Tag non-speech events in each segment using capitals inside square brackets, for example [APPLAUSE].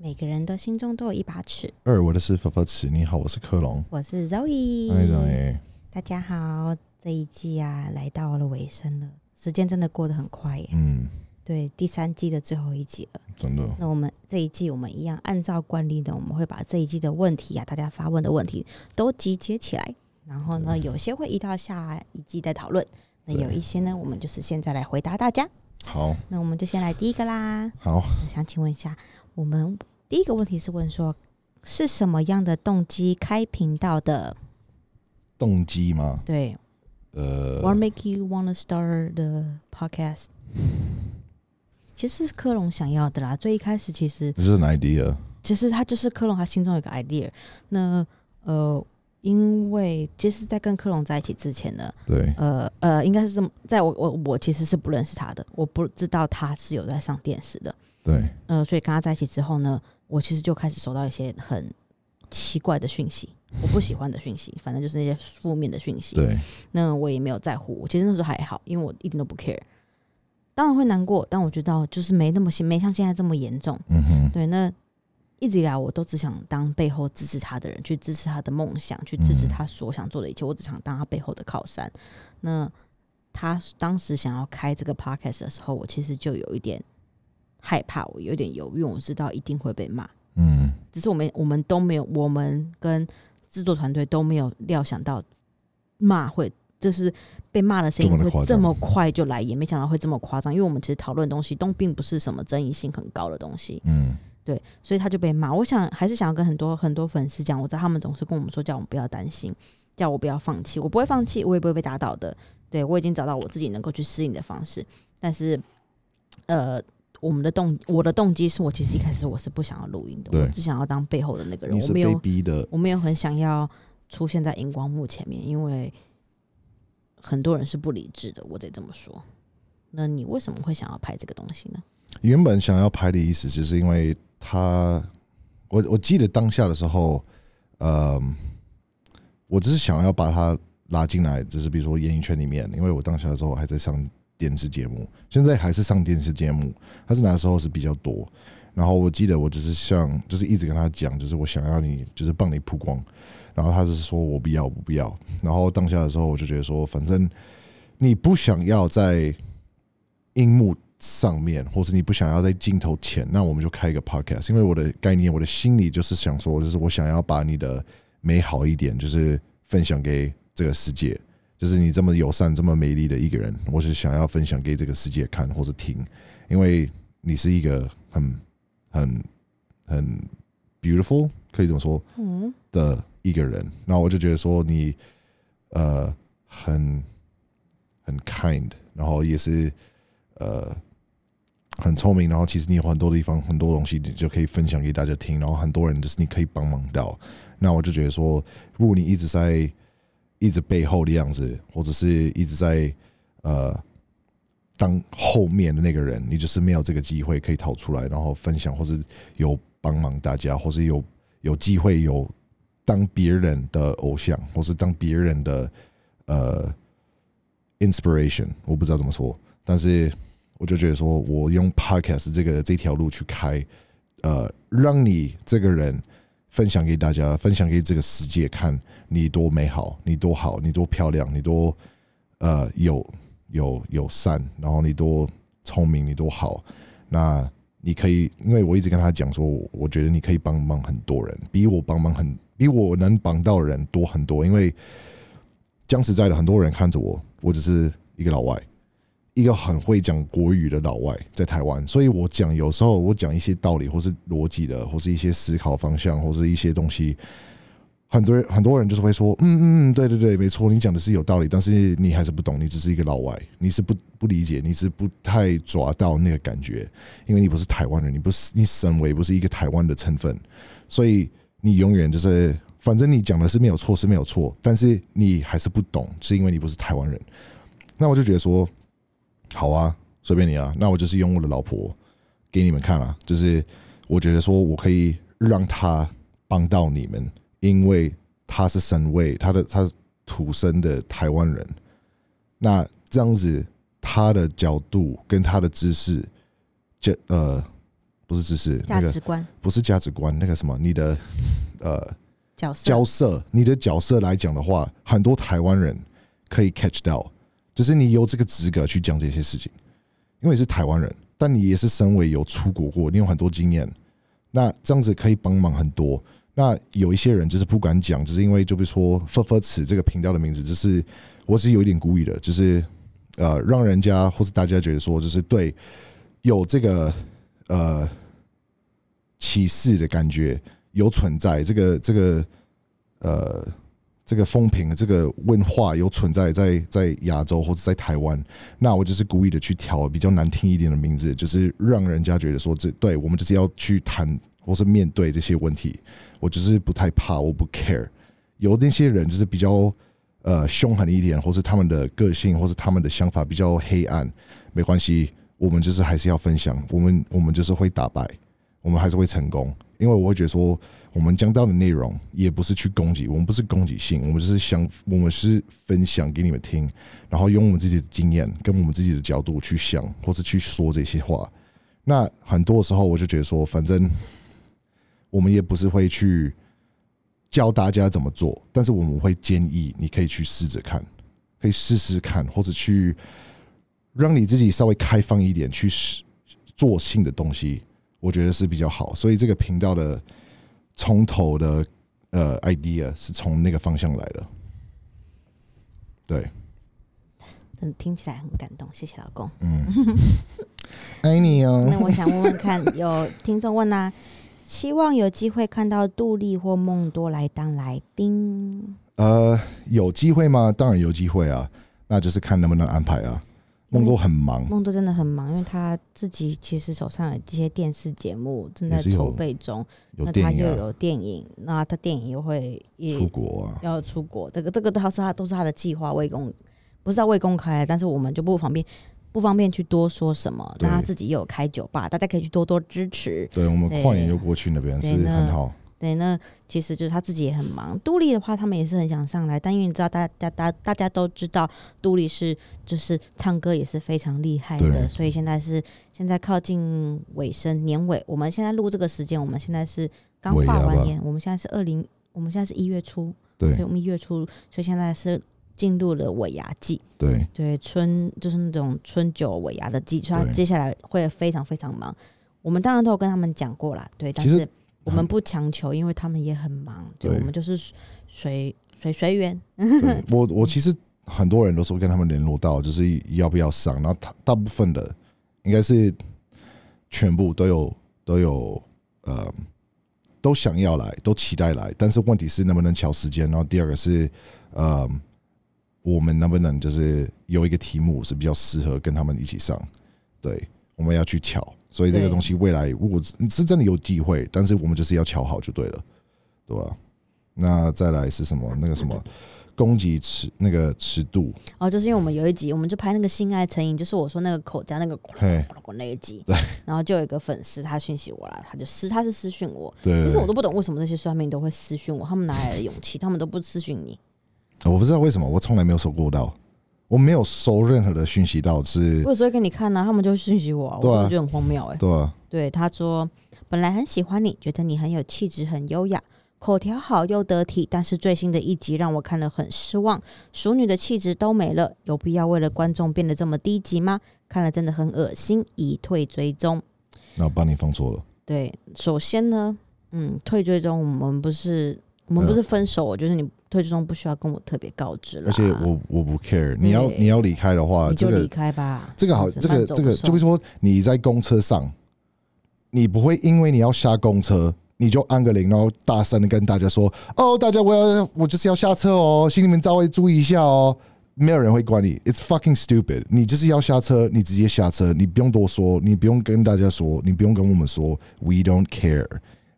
每个人的心中都有一把尺。二，我的是佛佛尺。你好，我是科隆。我是 Zoe。嗨，Zoe。大家好，这一季啊来到了尾声了，时间真的过得很快耶。嗯，对，第三季的最后一集了。真的。那我们这一季，我们一样按照惯例的，我们会把这一季的问题啊，大家发问的问题都集结起来，然后呢，有些会移到下一季再讨论。那有一些呢，我们就是现在来回答大家。好，那我们就先来第一个啦。好，我想请问一下，我们第一个问题是问说，是什么样的动机开频道的？动机吗？对，呃，What make you wanna start the podcast？其实是科隆想要的啦。最一开始其实这是 an idea，其实他就是科隆他心中有个 idea。那呃。因为其实，在跟克隆在一起之前呢，对，呃呃，应该是这么，在我我我其实是不认识他的，我不知道他是有在上电视的，对，呃，所以跟他在一起之后呢，我其实就开始收到一些很奇怪的讯息，我不喜欢的讯息，[LAUGHS] 反正就是那些负面的讯息，对，那我也没有在乎，我其实那时候还好，因为我一点都不 care，当然会难过，但我觉得就是没那么没像现在这么严重，嗯哼，对，那。一直以来，我都只想当背后支持他的人，去支持他的梦想，去支持他所想做的一切。我只想当他背后的靠山。那他当时想要开这个 podcast 的时候，我其实就有一点害怕，我有点犹豫，我知道一定会被骂。嗯，只是我们我们都没有，我们跟制作团队都没有料想到骂会，就是被骂的声音会这么快就来，也没想到会这么夸张。因为我们其实讨论东西都并不是什么争议性很高的东西。嗯。对，所以他就被骂。我想还是想要跟很多很多粉丝讲，我知道他们总是跟我们说，叫我们不要担心，叫我不要放弃。我不会放弃，我也不会被打倒的。对我已经找到我自己能够去适应的方式。但是，呃，我们的动，我的动机是我其实一开始我是不想要录音的，我只想要当背后的那个人。我没有逼的，我没有很想要出现在荧光幕前面，因为很多人是不理智的，我得这么说。那你为什么会想要拍这个东西呢？原本想要拍的意思，就是因为。他，我我记得当下的时候，呃，我只是想要把他拉进来，就是比如说演艺圈里面，因为我当下的时候还在上电视节目，现在还是上电视节目，他是那时候是比较多。然后我记得我就是像，就是一直跟他讲，就是我想要你，就是帮你曝光。然后他就是说我不要，我不要。然后当下的时候，我就觉得说，反正你不想要在荧幕。上面，或是你不想要在镜头前，那我们就开一个 podcast。因为我的概念，我的心里就是想说，就是我想要把你的美好一点，就是分享给这个世界。就是你这么友善、这么美丽的一个人，我是想要分享给这个世界看或者听。因为你是一个很、很、很 beautiful，可以这么说，的一个人。那我就觉得说你，呃，很很 kind，然后也是，呃。很聪明，然后其实你有很多地方、很多东西，你就可以分享给大家听。然后很多人就是你可以帮忙到。那我就觉得说，如果你一直在一直背后的样子，或者是一直在呃当后面的那个人，你就是没有这个机会可以逃出来，然后分享，或是有帮忙大家，或是有有机会有当别人的偶像，或是当别人的呃 inspiration。我不知道怎么说，但是。我就觉得说，我用 podcast 这个这条路去开，呃，让你这个人分享给大家，分享给这个世界看，你多美好，你多好，你多漂亮，你多呃有有友善，然后你多聪明，你多好。那你可以，因为我一直跟他讲说，我觉得你可以帮忙很多人，比我帮忙很，比我能帮到人多很多。因为讲实在的，很多人看着我，我只是一个老外。一个很会讲国语的老外在台湾，所以我讲有时候我讲一些道理，或是逻辑的，或是一些思考方向，或是一些东西，很多人很多人就是会说，嗯嗯，对对对，没错，你讲的是有道理，但是你还是不懂，你只是一个老外，你是不不理解，你是不太抓到那个感觉，因为你不是台湾人，你不是你身为不是一个台湾的成分，所以你永远就是，反正你讲的是没有错是没有错，但是你还是不懂，是因为你不是台湾人，那我就觉得说。好啊，随便你啊。那我就是用我的老婆给你们看啊，就是我觉得说我可以让她帮到你们，因为她是身位她的她土生的台湾人。那这样子，她的角度跟她的知识，就呃不是知识，那个价值观、不是价值观，那个什么，你的呃角色，角色，你的角色来讲的话，很多台湾人可以 catch 到，就是你有这个资格去讲这些事情，因为你是台湾人，但你也是身为有出国过，你有很多经验，那这样子可以帮忙很多。那有一些人就是不敢讲，只是因为就比如说“呵呵词”这个频道的名字，就是我是有一点故意的，就是呃，让人家或是大家觉得说，就是对有这个呃歧视的感觉有存在，这个这个呃这个风评这个问话有存在在在亚洲或者在台湾，那我就是故意的去挑比较难听一点的名字，就是让人家觉得说，这对我们就是要去谈或是面对这些问题。我就是不太怕，我不 care。有那些人就是比较呃凶狠一点，或是他们的个性，或是他们的想法比较黑暗，没关系，我们就是还是要分享。我们我们就是会打败，我们还是会成功。因为我会觉得说，我们讲到的内容也不是去攻击，我们不是攻击性，我们是想，我们是分享给你们听，然后用我们自己的经验跟我们自己的角度去想，或是去说这些话。那很多时候我就觉得说，反正。我们也不是会去教大家怎么做，但是我们会建议你可以去试着看，可以试试看，或者去让你自己稍微开放一点去做新的东西，我觉得是比较好。所以这个频道的从头的呃 idea 是从那个方向来的，对。嗯，听起来很感动，谢谢老公。嗯，爱你哦。那我想问问看，有听众问啊。希望有机会看到杜丽或梦多来当来宾。呃，有机会吗？当然有机会啊，那就是看能不能安排啊。梦多很忙，梦多真的很忙，因为他自己其实手上有这些电视节目正在筹备中，那他又有电影，那他电影又会出国啊，要出国，这个这个都是他都是他的计划未公，不是未公开，但是我们就不方便。不方便去多说什么，但他自己又有开酒吧，大家可以去多多支持。对我们跨年就过去那边是很好。对，那其实就是他自己也很忙。杜丽的话，他们也是很想上来，但因为你知道，大家大大家都知道，杜丽是就是唱歌也是非常厉害的，所以现在是现在靠近尾声年尾，我们现在录这个时间，我们现在是刚跨完年，我们现在是二零，我们现在是一月初，对，我们一月初，所以现在是。进入了尾牙季，对对，春就是那种春酒尾牙的季，所以接下来会非常非常忙。我们当然都有跟他们讲过了，对，但是我们不强求，因为他们也很忙，对，我们就是随随随缘。我我其实很多人都说跟他们联络到，就是要不要上，然后他大部分的应该是全部都有都有呃都想要来，都期待来，但是问题是能不能调时间？然后第二个是呃。我们能不能就是有一个题目是比较适合跟他们一起上？对，我们要去瞧。所以这个东西未来如果是真的有机会，但是我们就是要瞧好就对了，对吧？那再来是什么？那个什么攻击尺那个尺度？哦，就是因为我们有一集，我们就拍那个性爱成瘾，就是我说那个口加那个那一集。对。然后就有一个粉丝他讯息我了，他就私他是私讯我，对。可是我都不懂为什么那些算命都会私讯我，他们哪来的勇气？他们都不私讯你。我不知道为什么，我从来没有收过到，我没有收任何的讯息到，是。我有时候给你看呢，他们就讯息我，我觉得很荒谬哎。对啊。对，他说本来很喜欢你，觉得你很有气质，很优雅，口条好又得体，但是最新的一集让我看了很失望，熟女的气质都没了，有必要为了观众变得这么低级吗？看了真的很恶心，已退追踪。那我帮你放错了。对，首先呢，嗯，退追踪，我们不是，我们不是分手，就是你。退追踪不需要跟我特别告知了，而且我我不 care，你要你要离开的话，你就离开吧。这个好，这个这个，就比如说你在公车上，你不会因为你要下公车，你就按个铃，然后大声的跟大家说：“哦，大家我要我就是要下车哦，心里面稍微注意一下哦。”没有人会管你，It's fucking stupid。你就是要下车，你直接下车，你不用多说，你不用跟大家说，你不用跟我们说，We don't care.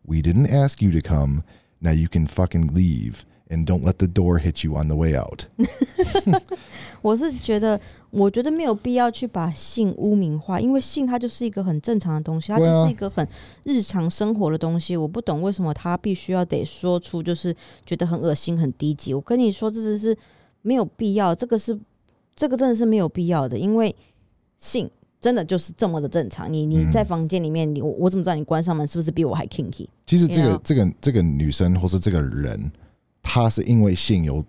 We didn't ask you to come. Now you can fucking leave. And don't let the door hit you on the way out。[LAUGHS] [LAUGHS] 我是觉得，我觉得没有必要去把性污名化，因为性它就是一个很正常的东西，它就是一个很日常生活的东西。我不懂为什么他必须要得说出，就是觉得很恶心、很低级。我跟你说，这只是没有必要，这个是这个真的是没有必要的，因为性真的就是这么的正常。你你嗯在房间里面，你我我怎么知道你关上门是不是比我还 kinky？其实这个这个这个女生或是这个人，她是因为性有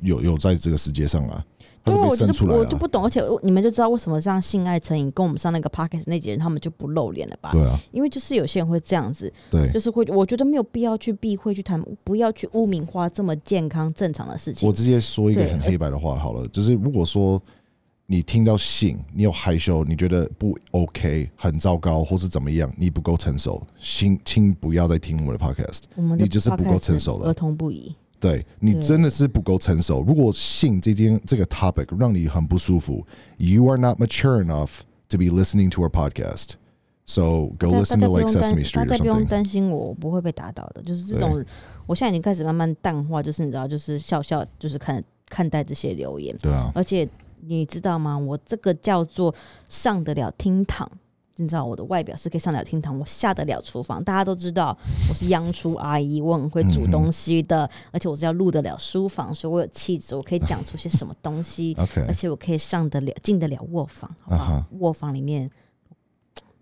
有有在这个世界上啊，她对，是被我就生出来啊，我就不懂，而且你们就知道为什么像性爱成瘾跟我们上那个 podcast 那几人他们就不露脸了吧？对啊，因为就是有些人会这样子，对。就是会，我觉得没有必要去避讳去谈，不要去污名化这么健康正常的事情我。直接说一个很黑白的话好了，就是如果说你听到性，你有害羞，你觉得不 OK，很糟糕，或是怎么样，你不够成熟，请请不要再听我们的 podcast。我们的你就是不够成熟了儿童不宜。对你真的是不够成熟。如果性这件这个 topic 让你很不舒服，you are not mature enough to be listening to our podcast. So go listen to like Sesame Street or 家不用.担心我，我不会被打倒的。就是这种，我现在已经开始慢慢淡化，就是你知道，就是笑笑，就是看看待这些留言。对啊，而且你知道吗？我这个叫做上得了厅堂。你知道我的外表是可以上得了厅堂，我下得了厨房。大家都知道我是央厨阿姨，我很会煮东西的，而且我是要入得了书房，所以我有气质，我可以讲出些什么东西，[LAUGHS] OK 而且我可以上得了进得了卧房，好不好啊卧房里面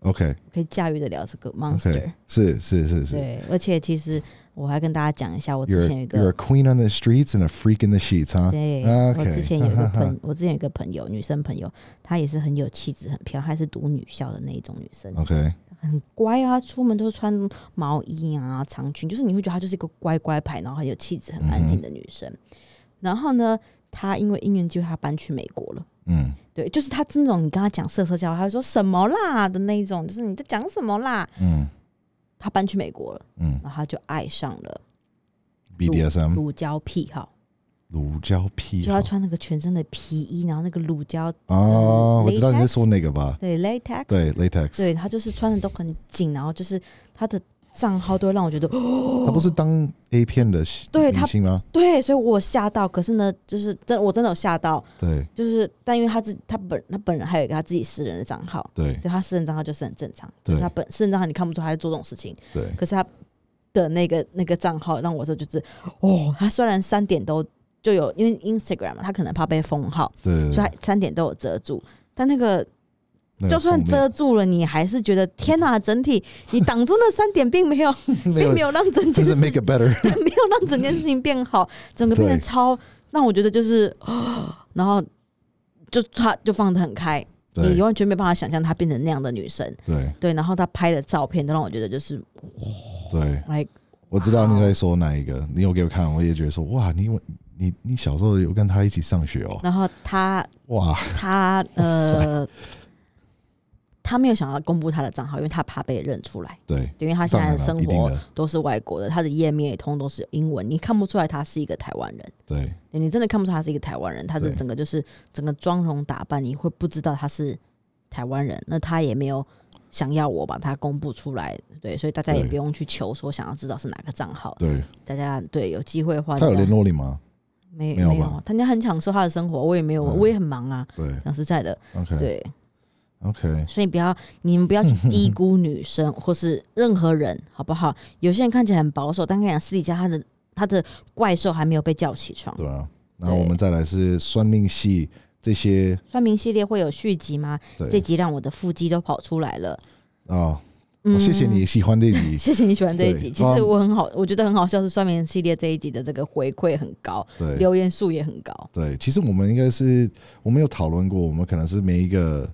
OK 可以驾驭得了这个 monster。是是是是。对，而且其实我还跟大家讲一下，我之前有一 you're a 个 queen on the streets and a freak in the sheets, huh? 对，啊我之前有一个哈哈哈朋，[LAUGHS] 我之前有一个朋友，女生朋友，她也是很有气质，很漂亮，她是读女校的那一种女生，OK，很乖啊，出门都是穿毛衣啊、长裙，就是你会觉得她就是一个乖乖牌，然后很有气质、很安静的女生。然后呢，她因为因缘机会，她搬去美国了。嗯对，就是她这种你跟她讲色色教，她会说什么啦的那一种，就是你在讲什么啦。嗯她搬去美国了，嗯。然后他就爱上了，BDSM 乳胶癖好。乳胶癖就他穿那个全身的皮衣，然后那个乳胶，哦，我知道你在说那个吧？对 latex，对，latex，对，他就是穿的都很紧，然后就是他的账号都会让我觉得，哦他不是当 A 片的对他明星吗？对，所以我吓到。可是呢，就是真我真的有吓到，对。就是但因为他自他本他本人还有一个他自己私人的账号，对。对他私人账号就是很正常，对。就是他本私人账号你看不出他在做这种事情，对。可是他的那个那个账号让我说就是，哦，他虽然三点都就有，因为 Instagram 嘛，他可能怕被封号。对。所以他三点都有遮住，但那个对，就算遮住了，你还是觉得天哪、整体你挡住那三点，并没有，[LAUGHS] 没有并没有让整件就是事 make it better，[LAUGHS] 对没有让整件事情变好，整个变得对。超让我觉得就是，[GASPS] 然后就他就放得很开，你对完全没办法想象她变成那样的女生，对。对，然后她拍的照片都让我觉得就是对。我知道你在说哪一个，你有给我看，我也觉得说哇，你你你小时候有跟他一起上学哦，然后她哇，她哇呃。[LAUGHS] 她没有想要公布他的账号，因为他怕被认出来。对，因为他现在的生活都是外国的，他的页面也通都是英文，你看不出来他是一个台湾人，对。对你真的看不出他是一个台湾人，他的整个就是整个妆容打扮，你会不知道他是台湾人。那他也没有想要我把他公布出来，对，所以大家也不用去求说想要知道是哪个账号，对，大家对有机会的话，他有联络你吗？没没没有他家很享受他的生活，我也没有，嗯我也很忙啊，对。讲实在的。对，OK，所以不要，你们不要去低估女生或是任何人，好不好？有些人看起来很保守，但跟你讲，私底下他的他的怪兽还没有被叫起床。对啊，然后我们再来是算命系这些，算命系列会有续集吗？这集让我的腹肌都跑出来了。啊，嗯我谢谢你喜欢这一集，[LAUGHS] 谢谢你喜欢这一集。其实我很好，我觉得很好笑，是算命系列这一集的这个回馈很高，对留言数也很高。对，其实我们应该是我们有讨论过，我们可能是每一个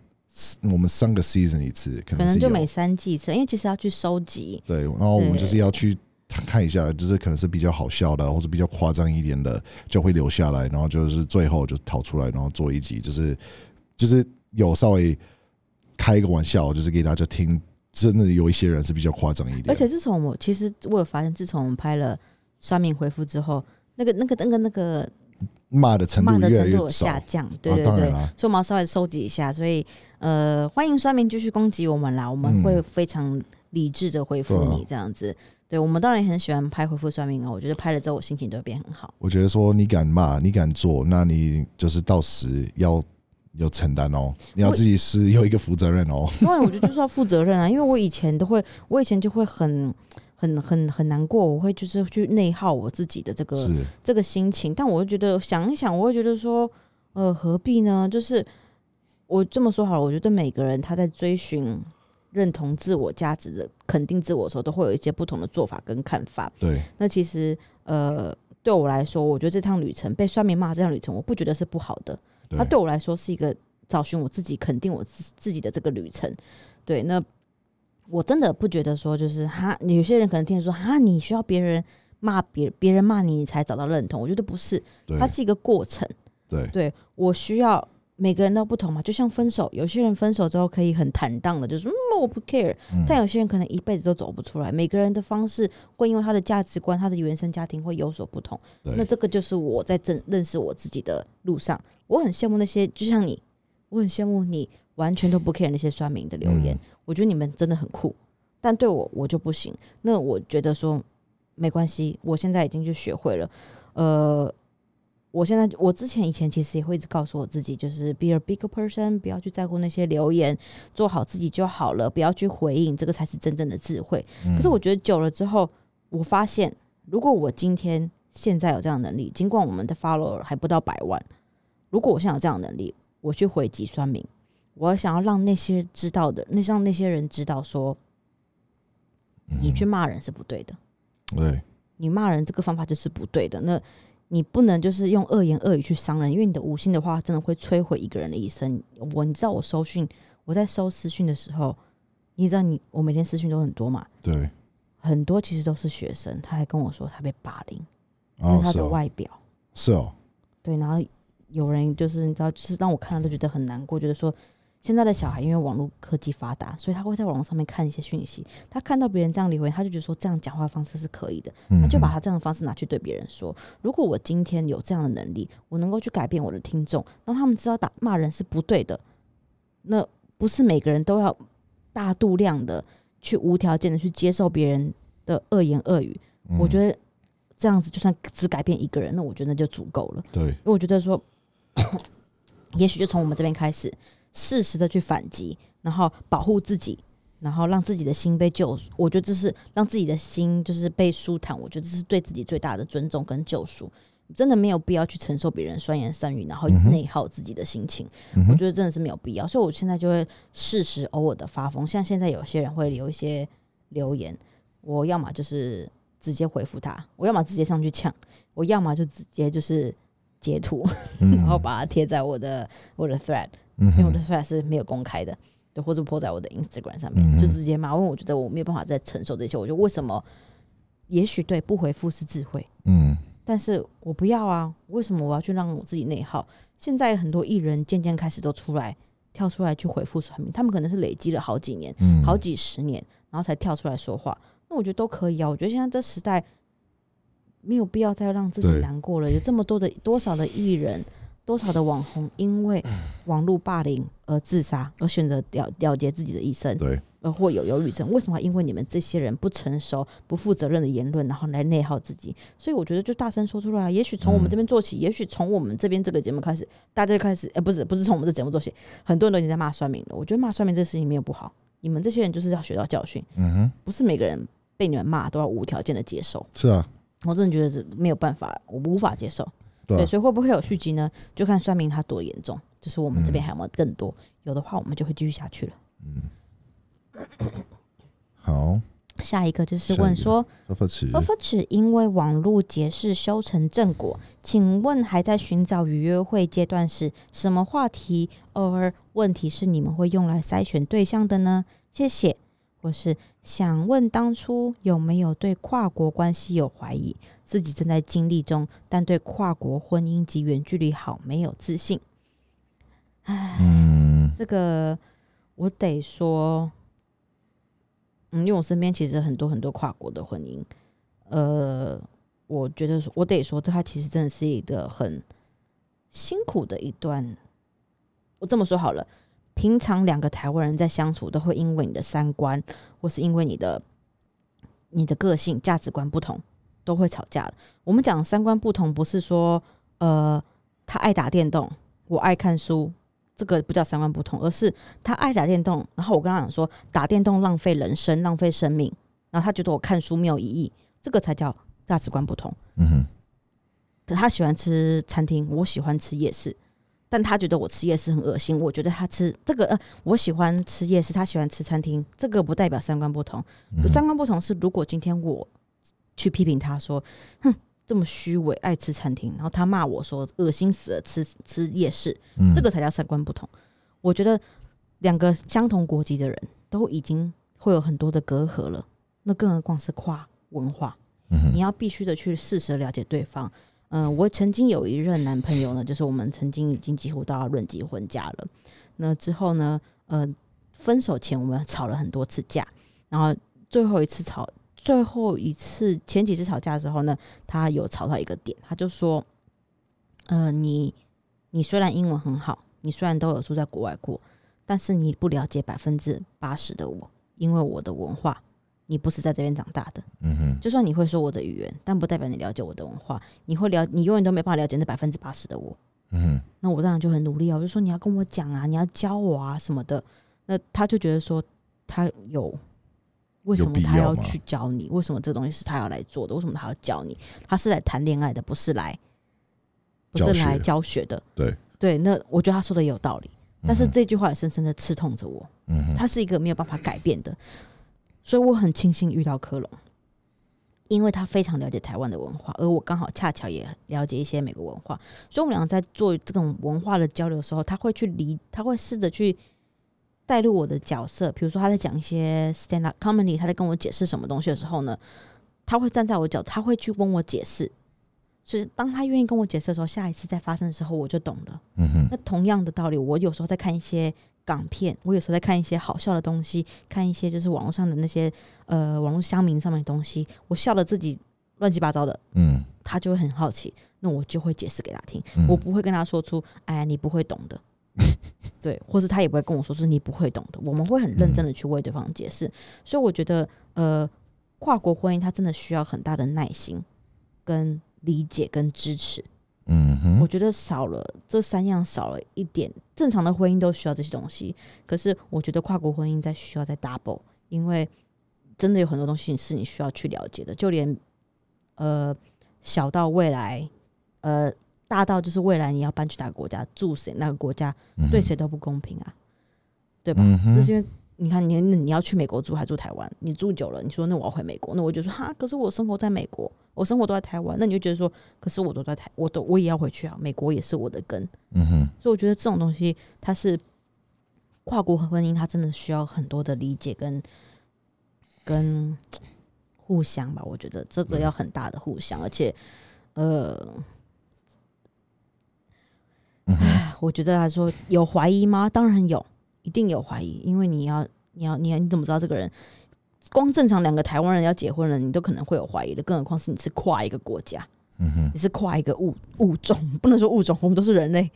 我们三个 season 一次，可可能可能就每三季一次，因为其实要去收集。对，然后我们就是要去看一下，就是可能是比较好笑的，或者比较夸张一点的，就会留下来，然后就是最后就逃出来，然后做一集，就是就是有稍微开一个玩笑，就是给大家听。真的有一些人是比较夸张一点，而且自从我其实我有发现，自从我们拍了算命回复之后，那个那个那个那个骂的程度有下。降。对啊对对，所以我们要稍微收集一下。所以呃，欢迎酸民继续攻击我们啦，我们嗯会非常理智的回复你这样子。对我们当然也很喜欢拍回复算命哦，我觉得拍了之后我心情都会变很好。我觉得说你敢骂，你敢做，那你就是到时要有承担哦，你要自己是有一个负责任哦。因为我觉得就是要负责任啊，因为我以前都会，我以前就会很。很很很难过，我会就是去内耗我自己的这个，这个心情，但我会觉得想一想，我会觉得说，呃，何必呢？就是我这么说好了，我觉得每个人他在追寻认同自我价值的、肯定自我的时候，都会有一些不同的做法跟看法。对，那其实呃，对我来说，我觉得这趟旅程被酸民骂这趟旅程，我不觉得是不好的。对它对我来说是一个找寻我自己、肯定我自自己的这个旅程。对，那我真的不觉得说就是哈，有些人可能听说哈，你需要别人骂别别人骂你，你才找到认同。我觉得不是，它，是一个过程。对，对我需要每个人都不同嘛，就像分手，有些人分手之后可以很坦荡的，就是嗯我不 care，、嗯但有些人可能一辈子都走不出来。每个人的方式会因为他的价值观、他的原生家庭会有所不同。那，这个就是我在正认识我自己的路上，我很羡慕那些，就像你，我很羡慕你完全都不 care 那些酸民的留言，嗯我觉得你们真的很酷，但对我我就不行。那我觉得说没关系，我现在已经就学会了，呃。我现在，我之前以前其实也会一直告诉我自己，就是 be a big person，不要去在乎那些留言，做好自己就好了，不要去回应，这个才是真正的智慧。嗯可是我觉得久了之后，我发现，如果我今天现在有这样的能力，尽管我们的 follower 还不到百万，如果我现在有这样的能力，我去回击酸民，我想要让那些知道的，那让那些人知道说，你去骂人是不对的，嗯对，你骂人这个方法就是不对的。那你不能就是用恶言恶语去伤人，因为你的无心的话真的会摧毁一个人的一生。我你知道我收讯，我在收私讯的时候，你知道你我每天私讯都很多嘛，对，很多其实都是学生，他还跟我说他被霸凌，因为他，的外表。是哦，对，然后有人就是你知道，就是让我看了都觉得很难过，觉得说现在的小孩因为网络科技发达，所以他会在网络上面看一些讯息，他看到别人这样留言，他就觉得说这样讲话方式是可以的，嗯他就把他这样的方式拿去对别人说。如果我今天有这样的能力，我能够去改变我的听众，让他们知道打骂人是不对的，那不是每个人都要大度量的去无条件的去接受别人的恶言恶语。我觉得得这样子就算只改变一个人，那我觉得那就足够了。对，因为我觉得说，[CLEARS THROAT] 也许就从我们这边开始，适时的去反击，然后保护自己，然后让自己的心被救赎。我觉得这是让自己的心就是被舒坦，我觉得这是对自己最大的尊重跟救赎。真的没有必要去承受别人酸言酸语，然后内耗自己的心情。嗯我觉得真的是没有必要，所以我现在就会适时偶尔的发疯。像现在有些人会留一些留言，我要么就是直接回复他，我要么直接上去呛，我要么就直接就是截图，嗯 [LAUGHS] 然后把它贴在我的我的 thread，嗯因为我的哼 thread 是没有公开的，对，或者泼在我的 Instagram 上面，嗯就直接骂，因为我觉得我没有办法再承受这些。我觉得为什么？也许对不回复是智慧，嗯但是我不要啊！为什么我要去让我自己内耗？现在很多艺人渐渐开始都出来跳出来去回复酸民，他们可能是累积了好几年、嗯，好几十年，然后才跳出来说话。那我觉得都可以啊。我觉得现在这时代没有必要再让自己难过了。有这么多的多少的艺人，多少的网红，因为网络霸凌而自杀，而选择了了结自己的一生。对，而，或有忧郁症，为什么因为你们这些人不成熟、不负责任的言论，然后来内耗自己？所以我觉得就大声说出来啊。也许从我们这边做起，也许从我们这边这个节目开始，大家就开始，呃，不是不是从我们这节目做起，很多人都已经在骂算命了。我觉得骂算命这个事情没有不好，你们这些人就是要学到教训，嗯哼，不是每个人被你们骂都要无条件的接受。是啊，我真的觉得是没有办法，我无法接受。对啊，所以会不会有续集呢？就看算命他多严重，就是我们这边嗯还有没有更多，有的话我们就会继续下去了。嗯好，下一个就是问说。发发词，呵呵只因为网络结识修成正果，请问还在寻找与约会阶段时，什么话题而问题是你们会用来筛选对象的呢？谢谢。或是想问当初有没有对跨国关系有怀疑，自己正在经历中，但对跨国婚姻及远距离好没有自信。嗯这个我得说，嗯，因为我身边其实很多很多跨国的婚姻，呃，我觉得我得说，这它其实真的是一个很辛苦的一段。我这么说好了，平常两个台湾人在相处，都会因为你的三观，或是因为你的你的个性、价值观不同，都会吵架的。我们讲三观不同，不是说呃他爱打电动，我爱看书，这个不叫三观不同，而是他爱打电动，然后我跟他讲说打电动浪费人生、浪费生命，然后他觉得我看书没有意义，这个才叫价值观不同。嗯哼，他喜欢吃餐厅，我喜欢吃夜市，但他觉得我吃夜市很恶心，我觉得他吃这个呃，我喜欢吃夜市，他喜欢吃餐厅，这个不代表三观不同。嗯三观不同是，如果今天我去批评他说，哼，这么虚伪，爱吃餐厅，然后他骂我说恶心死了，吃吃夜市，嗯这个才叫三观不同。我觉得两个相同国籍的人都已经会有很多的隔阂了，那更何况是跨文化。嗯你要必须的去适时了解对方。嗯、我曾经有一任男朋友呢，就是我们曾经已经几乎到要论及婚嫁了。那之后呢，呃，分手前我们吵了很多次架，然后最后一次吵，最后一次前几次吵架的时候呢，他有吵到一个点，他就说，呃，你你虽然英文很好，你虽然都有住在国外过，但是你不了解百分之八十的我，因为我的文化，你不是在这边长大的。嗯哼，就算你会说我的语言，但不代表你了解我的文化。你会了，你永远都没办法了解那百分之八十的我。嗯哼，那我当然就很努力啊，我就说你要跟我讲啊，你要教我啊什么的。那他就觉得说他有为什么他要去教你？为什么这东西是他要来做的？为什么他要教你？他是来谈恋爱的，不是来不是来教学的。对对，那我觉得他说的也有道理，但是这句话也深深的刺痛着我。嗯他，是一个没有办法改变的，所以我很庆幸遇到科隆，因为他非常了解台湾的文化，而我刚好恰巧也了解一些美国文化，所以我们两个在做这种文化的交流的时候，他会去理，他会试着去带入我的角色，比如说他在讲一些 stand up comedy，他在跟我解释什么东西的时候呢，他会站在我角，他会去跟我解释。所以，当他愿意跟我解释的时候，下一次再发生的时候，我就懂了。嗯哼，那同样的道理，我有时候在看一些港片，我有时候在看一些好笑的东西，看一些就是网络上的那些呃网络乡民上面的东西，我笑了自己乱七八糟的，嗯。他就会很好奇，那我就会解释给他听，嗯。我不会跟他说出哎呀你不会懂的，[LAUGHS] 对，或是他也不会跟我说是你不会懂的，我们会很认真的去为对方解释，所以我觉得呃跨国婚姻它真的需要很大的耐心跟理解跟支持。嗯哼，我觉得少了这三样，少了一点。正常的婚姻都需要这些东西，可是我觉得跨国婚姻在需要在 double，因为真的有很多东西是你需要去了解的，就连呃小到未来，呃大到就是未来你要搬去哪个国家住谁，那个国家对谁都不公平啊，对吧？那是因为你看你你要去美国住还住台湾，你住久了，你说那我要回美国，那我就说哈，可是我生活在美国，我生活都在台湾，那你就觉得说，可是我都在台，我都我也要回去啊，美国也是我的根，嗯哼，所以我觉得这种东西它是跨国婚姻，它真的需要很多的理解跟跟互相吧，我觉得这个要很大的互相，而且呃。嗯哼，我觉得来说有怀疑吗？当然有，一定有怀疑，因为你要，你要，你要，你怎么知道这个人？光正常两个台湾人要结婚了，你都可能会有怀疑的，更何况是你是跨一个国家，嗯哼，你是跨一个物物种，不能说物种，我们都是人类，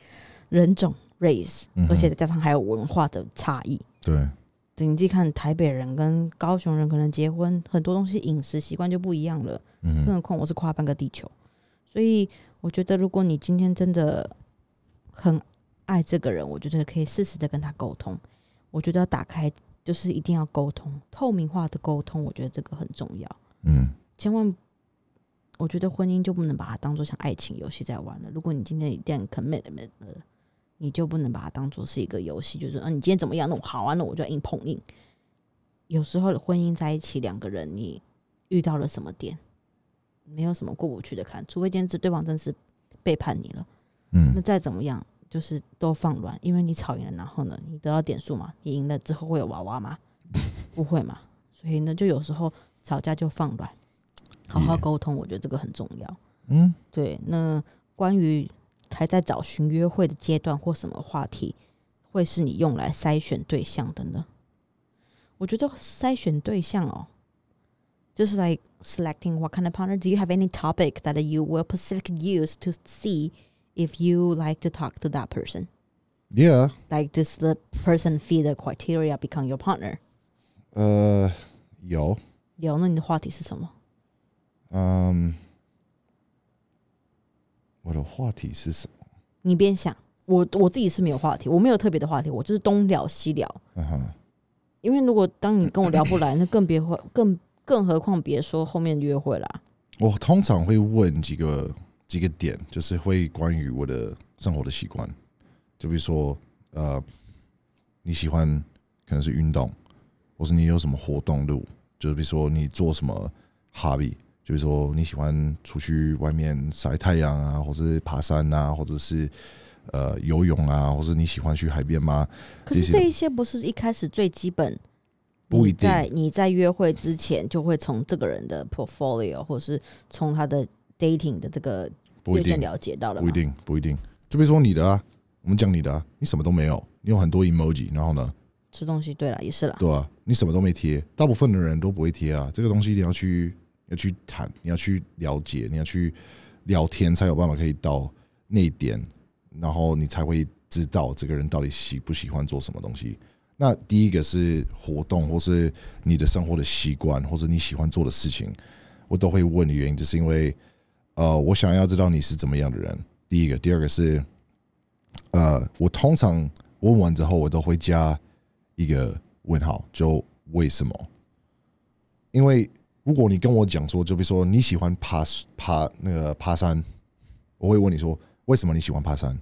人种 race，嗯而且再加上还有文化的差异。对，对你自己看，台北人跟高雄人可能结婚很多东西饮食习惯就不一样了。嗯哼，更何况我是跨半个地球，所以我觉得如果你今天真的很爱这个人，我觉得可以适时的跟他沟通。我觉得要打开，就是一定要沟通，透明化的沟通，我觉得这个很重要。嗯千万，我觉得婚姻就不能把它当做像爱情游戏在玩了。如果你今天一旦 commitment 了，你就不能把它当做是一个游戏，就是啊，你今天怎么样？那我好啊，那我就硬碰硬。有时候婚姻在一起，两个人你遇到了什么点，没有什么过不去的坎，除非今天这对方真是背叛你了，嗯那嗯再怎么样，就是都放软，因为你吵赢了，然后呢，你得到点数嘛，你赢了之后会有娃娃吗？[LAUGHS] 不会嘛，所以呢，就有时候吵架就放软，好好沟通，我觉得这个很重要。嗯对，那关于还在找寻约会的阶段或什么话题，会是你用来筛选对象的呢？我觉得筛选对象哦，就是 like selecting what kind of partner. Do you have any topic that you will specifically use to see if you like to talk to that person?，Yeah，Like, does the person fit the criteria become your partner? 呃，有，有，那你的话题是什么？嗯，我的话题是什么？你边想，我我自己是没有话题，我没有特别的话题，我就是东聊西聊。嗯哼，因为如果当你跟我聊不来，[COUGHS] 那更别会更更何况别说后面约会啦。我通常会问几个几个点，就是会关于我的生活的习惯，就比如说呃，你喜欢可能是运动，或是你有什么活动路，就是比如说你做什么 hobby，就比如说你喜欢出去外面晒太阳啊，或是爬山啊，或者是呃游泳啊，或者你喜欢去海边吗？可是这一些不是一开始最基本，不一定在你在约会之前就会从这个人的 portfolio 或是从他的 dating 的这个不一定，了解到了吗？不一定，不一定。就比如说你的啊，我们讲你的啊，你什么都没有，你有很多 emoji，然后呢，吃东西，对了，也是了。对啊，你什么都没贴，大部分的人都不会贴啊。这个东西一定要去要去谈，你要去了解，你要去聊天，才有办法可以到那一点，然后你才会知道这个人到底喜不喜欢做什么东西。那第一个是活动，或是你的生活的习惯，或者你喜欢做的事情，我都会问的原因，就是因为呃，我想要知道你是怎么样的人。第一个，第二个是呃，我通常问完之后，我都会加一个问号，就为什么？因为如果你跟我讲说，就比如说你喜欢爬爬那个爬山，我会问你说为什么你喜欢爬山？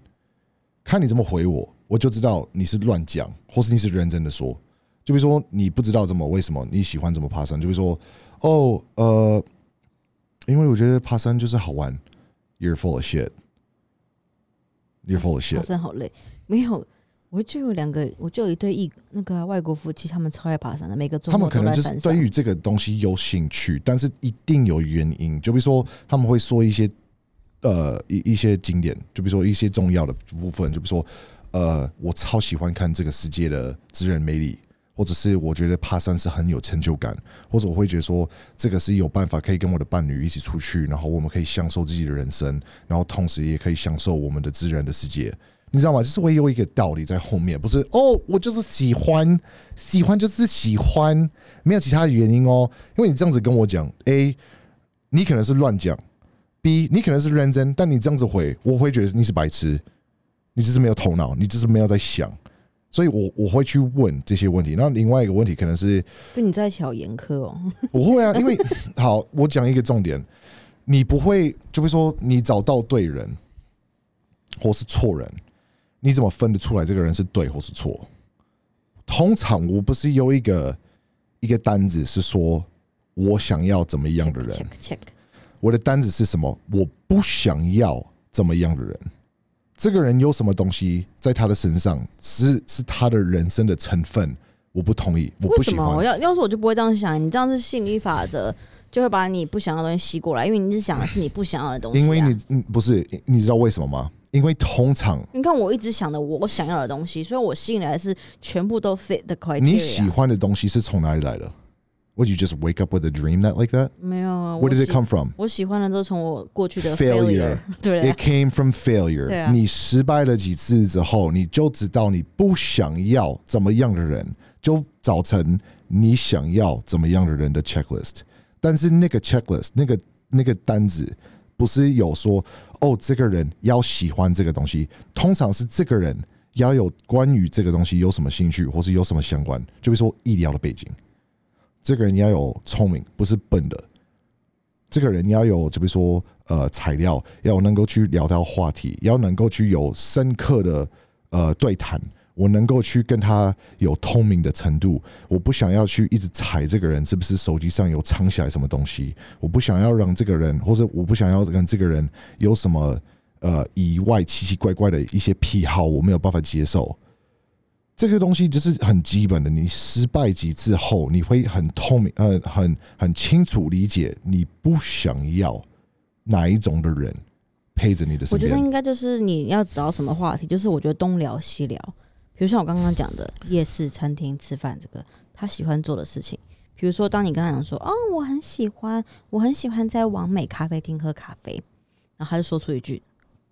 看你怎么回我，我就知道你是乱讲，或是你是认真的说。就比如说你不知道怎么为什么你喜欢怎么爬山，就比如说哦呃，因为我觉得爬山就是好玩。You're full of shit. You're full of shit. 爬山好累，没有。我就有两个，我就有一对一那个外国夫妻，他们超爱爬山的，每个周末他们可能就是。对于这个东西有兴趣，但是一定有原因。就比如说，他们会说一些呃一一些经典，就比如说一些重要的部分，就比如说呃，我超喜欢看这个世界的自然美丽，或者是我觉得爬山是很有成就感，或者我会觉得说这个是有办法可以跟我的伴侣一起出去，然后我们可以享受自己的人生，然后同时也可以享受我们的自然的世界。你知道吗？就是会有一个道理在后面，不是哦，我就是喜欢，喜欢就是喜欢，没有其他的原因哦。因为你这样子跟我讲，A，你可能是乱讲；B，你可能是认真，但你这样子回，我会觉得你是白痴，你只是没有头脑，你只是没有在想。所以我我会去问这些问题。那另外一个问题可能是跟你在一起好严苛哦。[LAUGHS] 不会啊，因为好，我讲一个重点，你不会，就比如说你找到对人，或是错人，你怎么分得出来这个人是对或是错？通常我不是有一个一个单子是说我想要怎么样的人，check check，我的单子是什么？我不想要怎么样的人。这个人有什么东西在他的身上是是他的人生的成分，我不同意，我不喜欢。要要是我就不会这样想，你这样是吸引力法则，就会把你不想要的东西吸过来，因为你是想的是你不想要的东西、啊。因为你嗯不是，你知道为什么吗？因为通常你看，我一直想的我想要的东西，所以我吸引来的是全部都 fit the criteria。你喜欢的东西是从哪里来的？Would you just wake up with a dream that like that? 没有啊 Where did 我 it 喜 come from? 我喜欢的都从我过去的 Failure [LAUGHS] 对 It 啊 came from failure. [LAUGHS] 啊你失败了几次之后，你就知道你不想要怎么样的人，就造成你想要怎么样的人的 checklist。但是那个 checklist 那个那个单子不是有说哦，这个人要喜欢这个东西，通常是这个人要有关于这个东西有什么兴趣，或是有什么相关，就比如说医疗的背景，这个人要有聪明，不是笨的。这个人要有，就比如说呃材料，要能够去聊到话题，要能够去有深刻的呃对谈，我能够去跟他有通明的程度。我不想要去一直踩这个人是不是手机上有藏起来什么东西，我不想要让这个人，或者我不想要跟这个人有什么呃以外奇奇怪怪的一些癖好，我没有办法接受。这个东西就是很基本的，你失败几次后，你会很透明，呃，很很清楚理解你不想要哪一种的人陪着你的我身边。觉得应该就是你要找什么话题，就是我觉得东聊西聊，比如像我刚刚讲的夜市、餐厅吃饭这个他喜欢做的事情。比如说，当你跟他讲说：“哦，我很喜欢，我很喜欢在完美咖啡厅喝咖啡。”然后他就说出一句：“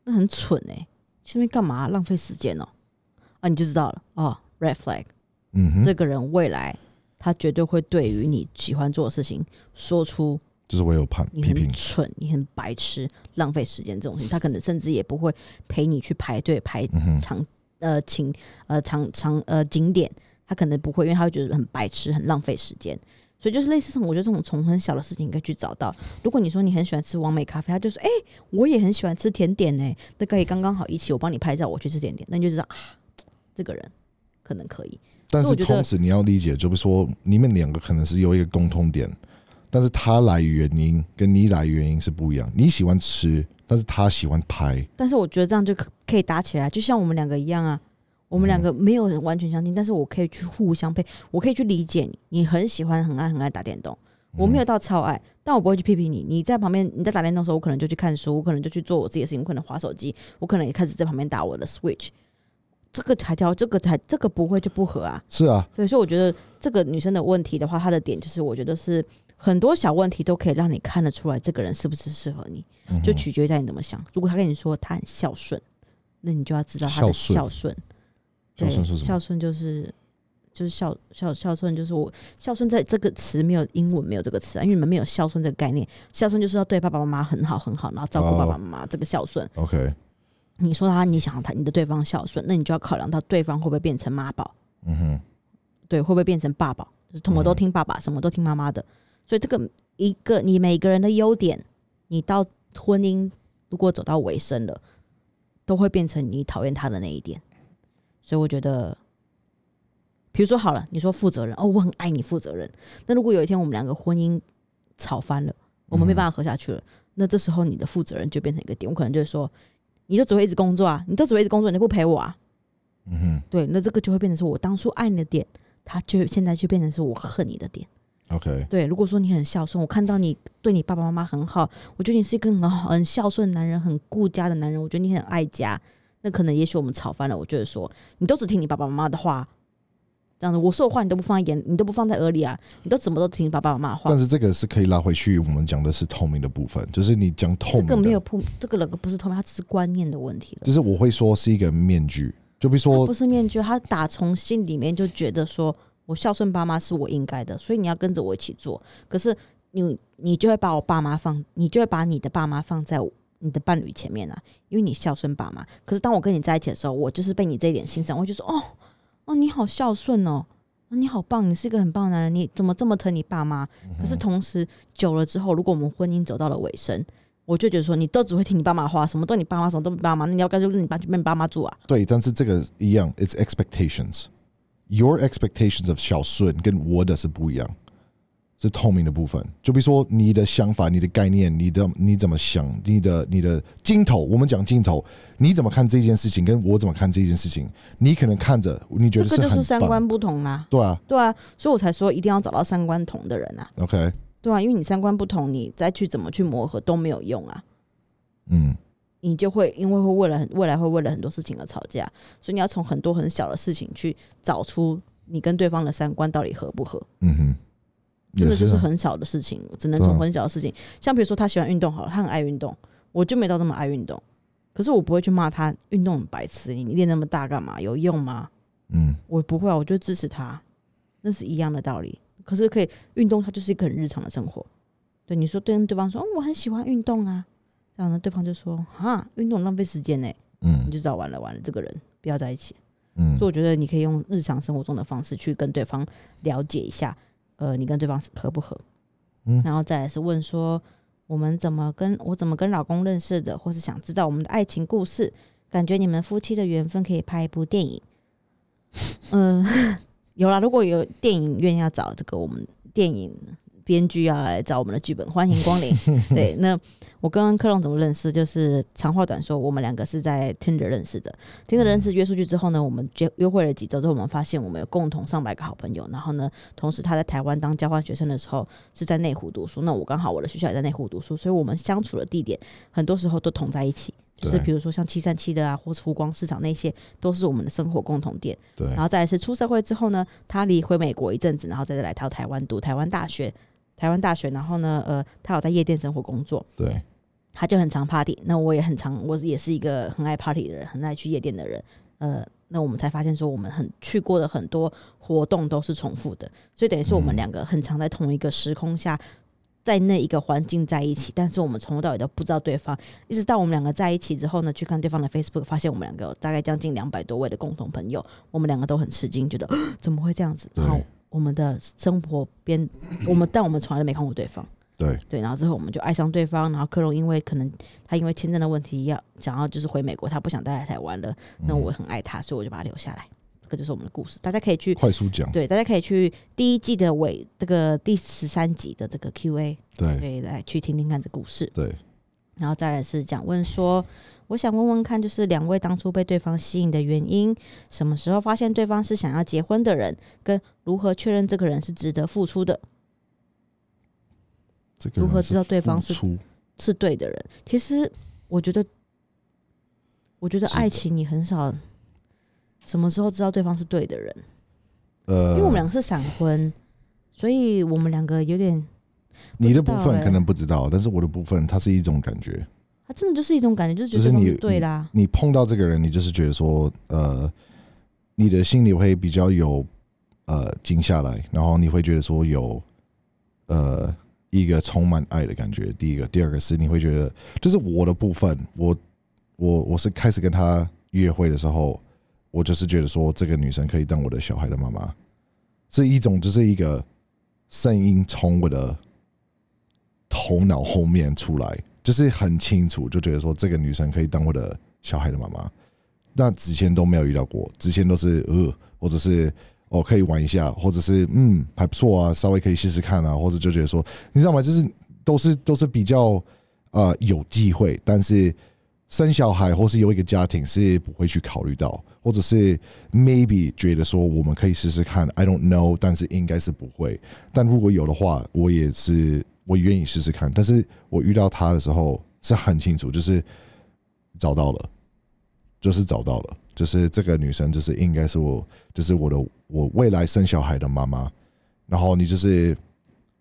那很蠢哎、去那边干嘛？浪费时间哦。”啊，你就知道了哦，red flag。嗯哼，这个人未来他绝对会对于你喜欢做的事情说出就是我有判你批评很，蠢、你很白痴、浪费时间这种事情，他可能甚至也不会陪你去排队排嗯哼，长呃景呃长长呃景点，他可能不会，因为他会觉得很白痴、很浪费时间。所以就是类似这种，我觉得这种从很小的事情可以去找到。如果你说你很喜欢吃完美咖啡，他就说：“哎、我也很喜欢吃甜点呢、那可以刚刚好一起，我帮你拍照，我去吃甜点。”那你就知道啊，这个人可能可以。但是同时你要理解，就是说你们两个可能是有一个共通点，但是他来原因跟你来原因是不一样。你喜欢吃，但是他喜欢拍。但是我觉得这样就可可以打起来，就像我们两个一样啊。我们两个没有完全相近，但是我可以去互相配，我可以去理解你。你很喜欢、很爱、很爱打电动，我没有到超爱，但我不会去批评你。你在旁边，你在打电动的时候，我可能就去看书，我可能就去做我自己的事情，我可能划手机，我可能也开始在旁边打我的 Switch。这个才叫这个才这个不会就不合啊。是啊，对，所以我觉得这个女生的问题的话，她的点就是，我觉得是很多小问题都可以让你看得出来，这个人是不是适合你，嗯就取决于在你怎么想。如果他跟你说他很孝顺，那你就要知道他的孝顺孝顺。对孝顺是什么孝顺就是就是孝孝孝顺就是我孝顺在这个词没有英文没有这个词啊，因为你们没有孝顺这个概念。孝顺就是要对爸爸妈妈很好很好，然后照顾爸爸妈妈，这个孝顺。OK，你说他你想他你的对方孝顺，那你就要考量到对方会不会变成妈宝。嗯哼，对，会不会变成爸爸？就是什么都听爸爸，什么都听妈妈的。所以这个一个你每个人的优点，你到婚姻如果走到尾声了，都会变成你讨厌他的那一点。所以我觉得，比如说好了，你说负责任哦，我很爱你负责任。那如果有一天我们两个婚姻吵翻了，我们没办法合下去了，那这时候你的负责任就变成一个点，我可能就会说，你就只会一直工作啊，你就只会一直工作，你就不陪我啊。嗯哼对，那这个就会变成是我当初爱你的点，他就现在就变成是我恨你的点。，OK，对，如果说你很孝顺，我看到你对你爸爸妈妈很好，我觉得你是一个很好、很孝顺的男人，很顾家的男人，我觉得你很爱家。那可能也许我们吵翻了，我就会说你都只听你爸爸妈妈的话，这样子我说的话你都不放在眼，你都不放在耳里啊，你都怎么都听爸爸妈妈话但。是这个是可以拉回去，我们讲的是透明的部分，就是你讲透这明的，个没有铺，这个人不是透明，他只是观念的问题了。就是我会说是一个面具，就比如说不是面具，他打从心里面就觉得说，我孝顺爸妈是我应该的，所以你要跟着我一起做。可是你你就会把我爸妈放，你就会把你的爸妈放在你的伴侣前面啊，因为你孝顺爸妈。可是当我跟你在一起的时候，我就是被你这一点欣赏，我就说，哦哦，你好孝顺哦。哦你好棒，你是一个很棒的男人，你怎么这么疼你爸妈？可是同时久了之后，如果我们婚姻走到了尾声，我就觉得说，你都只会听你爸妈话，什么都你爸妈，什么都你爸妈，那你要干脆跟你爸去跟你爸妈住啊？对，但是这个一样，it's expectations。Your expectations of 孝顺跟我的是不一样，是透明的部分。就比如说你的想法、你的概念、你的你怎么想、你的你的镜头，我们讲镜头，你怎么看这件事情，跟我怎么看这件事情，你可能看着你觉得这个就是，三观不同啦。对啊对啊，所以我才说一定要找到三观同的人啊。，OK，对啊，因为你三观不同，你再去怎么去磨合都没有用啊。嗯，你就会因为会为了很未来会为了很多事情而吵架，所以你要从很多很小的事情去找出你跟对方的三观到底合不合。嗯哼，真的就是很小的事情，只能从很小的事情，像比如说他喜欢运动好了，他很爱运动，我就没到那么爱运动，可是我不会去骂他运动很白痴，你练那么大干嘛？有用吗？嗯我不会啊，我就支持他，那是一样的道理。可是可以运动，它就是一个很日常的生活。对你说，对对方说，哦，我很喜欢运动啊，这样呢，对方就说，啊，运动浪费时间呢，你嗯就知道完了完了，这个人不要在一起。嗯所以我觉得你可以用日常生活中的方式去跟对方了解一下，呃，你跟对方合不合，嗯。然后再来是问说，我们怎么跟我怎么跟老公认识的，或是想知道我们的爱情故事，感觉你们夫妻的缘分可以拍一部电影。嗯 [LAUGHS] [LAUGHS] 有啦，如果有电影院要找这个我们电影编剧要来找我们的剧本，欢迎光临。[LAUGHS] 对，那我跟克隆怎么认识？就是长话短说，我们两个是在 Tinder 认识的。Tinder 认识约出去之后呢，我们约约会了几周之后，我们发现我们有共同上百个好朋友。然后呢，同时他在台湾当交换学生的时候是在内湖读书，那我刚好我的学校也在内湖读书，所以我们相处的地点很多时候都同在一起。就是比如说像七三七的啊，或是湖光市场那些，都是我们的生活共同点。对然后再来是出社会之后呢，他离回美国一阵子，然后再来到台湾读台湾大学，台湾大学，然后呢，呃，他有在夜店生活工作，对，他就很常 party，那我也很常，我也是一个很爱 party 的人，很爱去夜店的人，呃，那我们才发现说，我们很去过的很多活动都是重复的，所以等于是我们嗯两个很常在同一个时空下。在那一个环境在一起，但是我们从头到尾都不知道对方，一直到我们两个在一起之后呢，去看对方的 Facebook，发现我们两个有大概将近两百多位的共同朋友，我们两个都很吃惊，觉得 [GASPS] 怎么会这样子？然后我们的生活边，[CLEARS THROAT] 我们但我们从来都没看过对方。对对，然后之后我们就爱上对方，然后克隆因为可能他因为签证的问题要想要就是回美国，他不想待在台湾了，那我很爱他，所以我就把他留下来。这个就是我们的故事，大家可以去快速讲，对，大家可以去第一季的尾这个第十三集的这个 Q&A，对可以，来去听听看这故事。对，然后再来是讲问说，我想问问看，就是两位当初被对方吸引的原因，什么时候发现对方是想要结婚的人，跟如何确认这个人是值得付出的，这个如何知道对方是是对的人。其实我觉得，我觉得爱情你很少什么时候知道对方是对的人，呃，因为我们两个是闪婚，所以我们两个有点，你的部分可能不知道，但是我的部分它是一种感觉。它真的就是一种感觉，就是觉得你对啦。你碰到这个人，你就是觉得说，呃，你的心里会比较有呃静下来，然后你会觉得说有呃一个充满爱的感觉。第一个，第二个是你会觉得，就是我的部分，我我我是开始跟他约会的时候，我就是觉得说这个女生可以当我的小孩的妈妈，是一种就是一个声音从我的头脑后面出来，就是很清楚，就觉得说这个女生可以当我的小孩的妈妈。那之前都没有遇到过，之前都是呃，或者是哦可以玩一下，或者是嗯还不错啊，稍微可以试试看啊，或者就觉得说，你知道吗？就是都是都是比较呃有机会，但是生小孩或是有一个家庭是不会去考虑到，或者是 maybe 觉得说我们可以试试看，I don't know，但是应该是不会。但如果有的话，我也是我愿意试试看。但是我遇到他的时候是很清楚，就是找到了，就是找到了，就是这个女生就是应该是我，就是我的我未来生小孩的妈妈。然后你就是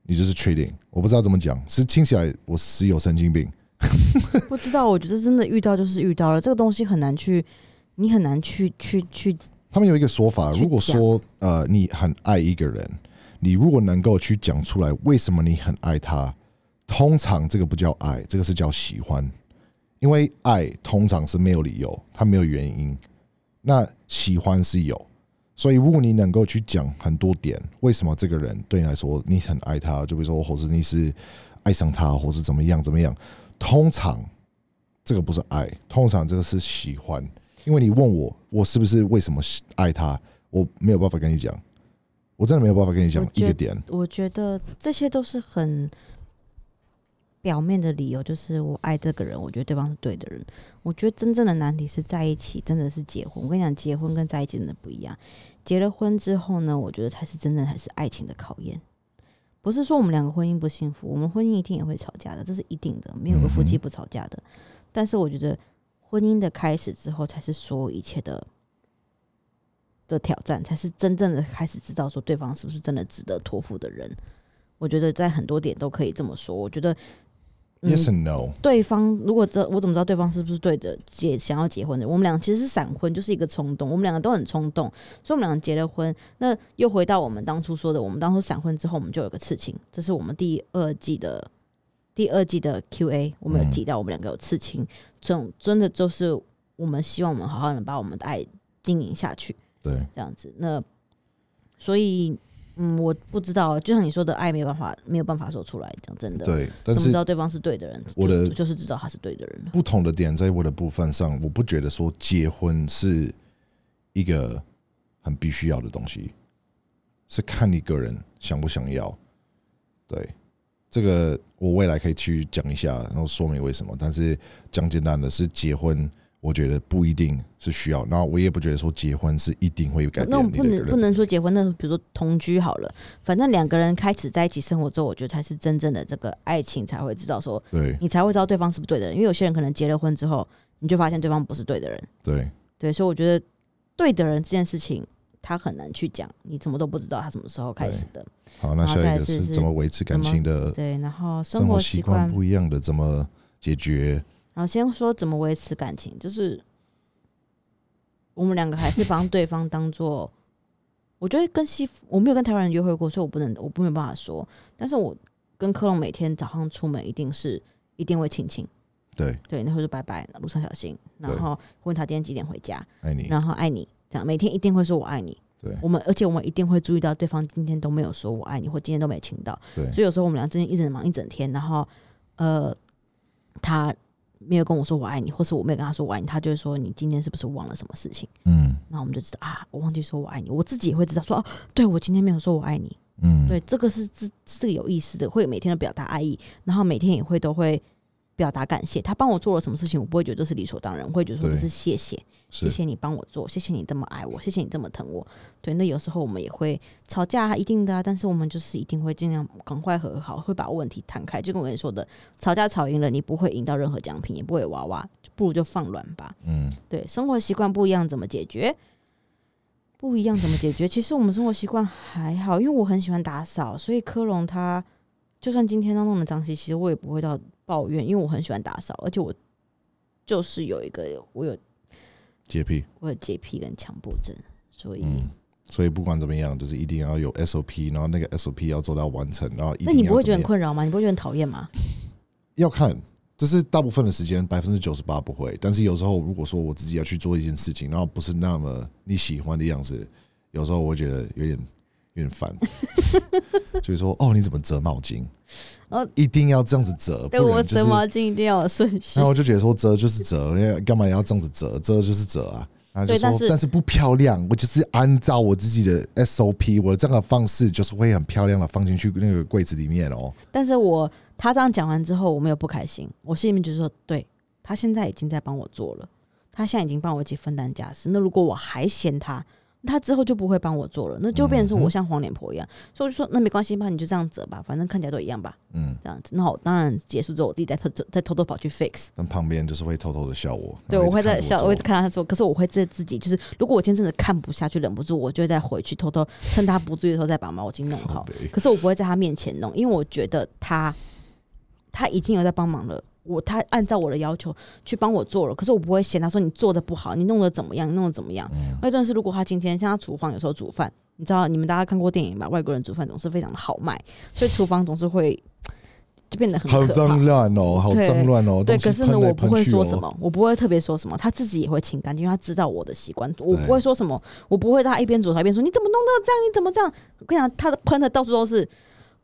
你就是 trading，我不知道怎么讲，是听起来我是有神经病。不知道，我觉得真的遇到就是遇到了，这个东西很难去，你很难去去去，他们有一个说法，如果说呃你很爱一个人，你如果能够去讲出来为什么你很爱他，通常这个不叫爱，这个是叫喜欢，因为爱通常是没有理由，它没有原因，那喜欢是有，所以如果你能够去讲很多点，为什么这个人对你来说你很爱他，就比如说或者你是爱上他，或是怎么样怎么样，通常这个不是爱，通常这个是喜欢。因为你问我，我是不是为什么喜爱他，我没有办法跟你讲，我真的没有办法跟你讲一个点。我觉得这些都是很表面的理由，就是我爱这个人，我觉得对方是对的人。我觉得真正的难题是在一起，真的是结婚。我跟你讲，结婚跟在一起真的不一样。结了婚之后呢，我觉得才是真正才是爱情的考验。不是说我们两个婚姻不幸福，我们婚姻一定也会吵架的，这是一定的，没有个夫妻不吵架的。但是我觉得婚姻的开始之后，才是所有一切的的挑战，才是真正的开始知道说对方是不是真的值得托付的人。我觉得在很多点都可以这么说。我觉得，嗯 Yes and no，对方如果这我怎么知道对方是不是对的结想要结婚的？我们俩其实是闪婚，就是一个冲动，我们两个都很冲动，所以我们两个结了婚。那又回到我们当初说的，我们当初闪婚之后，我们就有个刺青，这是我们第二季的第二季的 Q&A，我们有提到我们两个有刺青，这种真的就是我们希望我们好好的把我们的爱经营下去。对，这样子。那所以，嗯，我不知道，就像你说的，爱没有办法没有办法说出来。讲真的，对，但是知道对方是对的人？我的就就是知道他是对的人。不同的点在我的部分上，我不觉得说结婚是一个很必须要的东西，是看你个人想不想要。对，这个我未来可以去讲一下，然后说明为什么。但是讲简单的是，结婚我觉得不一定是需要，那我也不觉得说结婚是一定会改那我们不。能不能说结婚，那比如说同居好了，反正两个人开始在一起生活之后，我觉得才是真正的这个爱情，才会知道说对你才会知道对方是不是对的人。因为有些人可能结了婚之后，你就发现对方不是对的人。对对，所以我觉得对的人这件事情，他很难去讲，你怎么都不知道他什么时候开始的。好，那下一个是怎么维持感情的对，然后生活习惯不一样的怎么解决？然后先说怎么维持感情，就是我们两个还是帮对方当做，我觉得跟西我没有跟台湾人约会过，所以我不能，我不没有办法说。但是我跟科隆每天早上出门一定是一定会亲亲，对，对，然后就拜拜，路上小心，然后问他今天几点回家，爱你。然后爱你，这样每天一定会说我爱你。对我们而且我们一定会注意到对方今天都没有说我爱你，或今天都没亲到，对所以有时候我们俩之间一整忙一整天，然后呃，他没有跟我说我爱你，或是我没有跟他说我爱你，他就会说你今天是不是忘了什么事情？嗯。然后我们就知道啊，我忘记说我爱你，我自己也会知道说哦，对我今天没有说我爱你，嗯，对，这个是这这个有意思的，会每天都表达爱意，然后每天也会都会表达感谢。他帮我做了什么事情，我不会觉得这是理所当然，我会觉得说这是谢谢，谢谢你帮我做，谢谢你这么爱我，谢谢你这么疼我。对，那有时候我们也会吵架，一定的、啊，但是我们就是一定会尽量赶快和好，会把问题摊开。就跟我跟你说的，吵架吵赢了，你不会赢到任何奖品，也不会有娃娃，不如就放软吧。嗯对，生活习惯不一样，怎么解决？不一样怎么解决？其实我们生活习惯还好，因为我很喜欢打扫，所以科隆他就算今天他弄得脏兮兮，我也不会到抱怨，因为我很喜欢打扫，而且我就是有一个我有洁癖，我有洁癖跟强迫症，所以、嗯，所以不管怎么样，就是一定要有 SOP，然后那个 SOP 要做到完成，然后那你不会觉得很困扰吗？你不会觉得很讨厌吗？要看，这是大部分的时间，百分之九十八不会。但是有时候，如果说我自己要去做一件事情，然后不是那么你喜欢的样子，有时候我会觉得有点有点烦。[LAUGHS] 就是说，哦，你怎么折毛巾？哦一定要这样子折，对我。折毛巾一定要有顺序然后。我就觉得说，折就是折，因为干嘛要这样子折？折就是折啊。然后就说，但是但是不漂亮，我就是按照我自己的 SOP，我的这样的方式就是会很漂亮的放进去那个柜子里面哦。但是我他这样讲完之后，我没有不开心，我心里面就说，对他现在已经在帮我做了，他现在已经帮我一起分担家事。那如果我还嫌他，他之后就不会帮我做了，那就变成是我像黄脸婆一样。所以我就说，那没关系吧，你就这样折吧，反正看起来都一样吧，嗯，这样子。那我当然结束之后，我自己再偷偷再偷偷跑去 fix。但旁边就是会偷偷的笑我。对，我会在笑，我会看到他做，可是我会在自己就是，如果我今天真的看不下去，忍不住，我就会再回去偷偷趁他不注意的时候再把毛巾弄好。可是我不会在他面前弄，因为我觉得他他已经有在帮忙了。我他按照我的要求去帮我做了，可是我不会嫌他说你做的不好，你弄的怎么样，你弄的怎么样。嗯那但是如果他今天像他厨房有时候煮饭，你知道你们大家看过电影吧？外国人煮饭总是非常的豪迈，所以厨房总是会就变得很好脏。乱哦，好对脏乱哦。对，可是呢，我不会说什。么，我不会特别说什么，他自己也会清干净，因为他知道我的习惯，我不会说什么，我不会让他一边煮他一边说你怎么弄到这样，你怎么这样？我跟你讲，他的喷的到处都是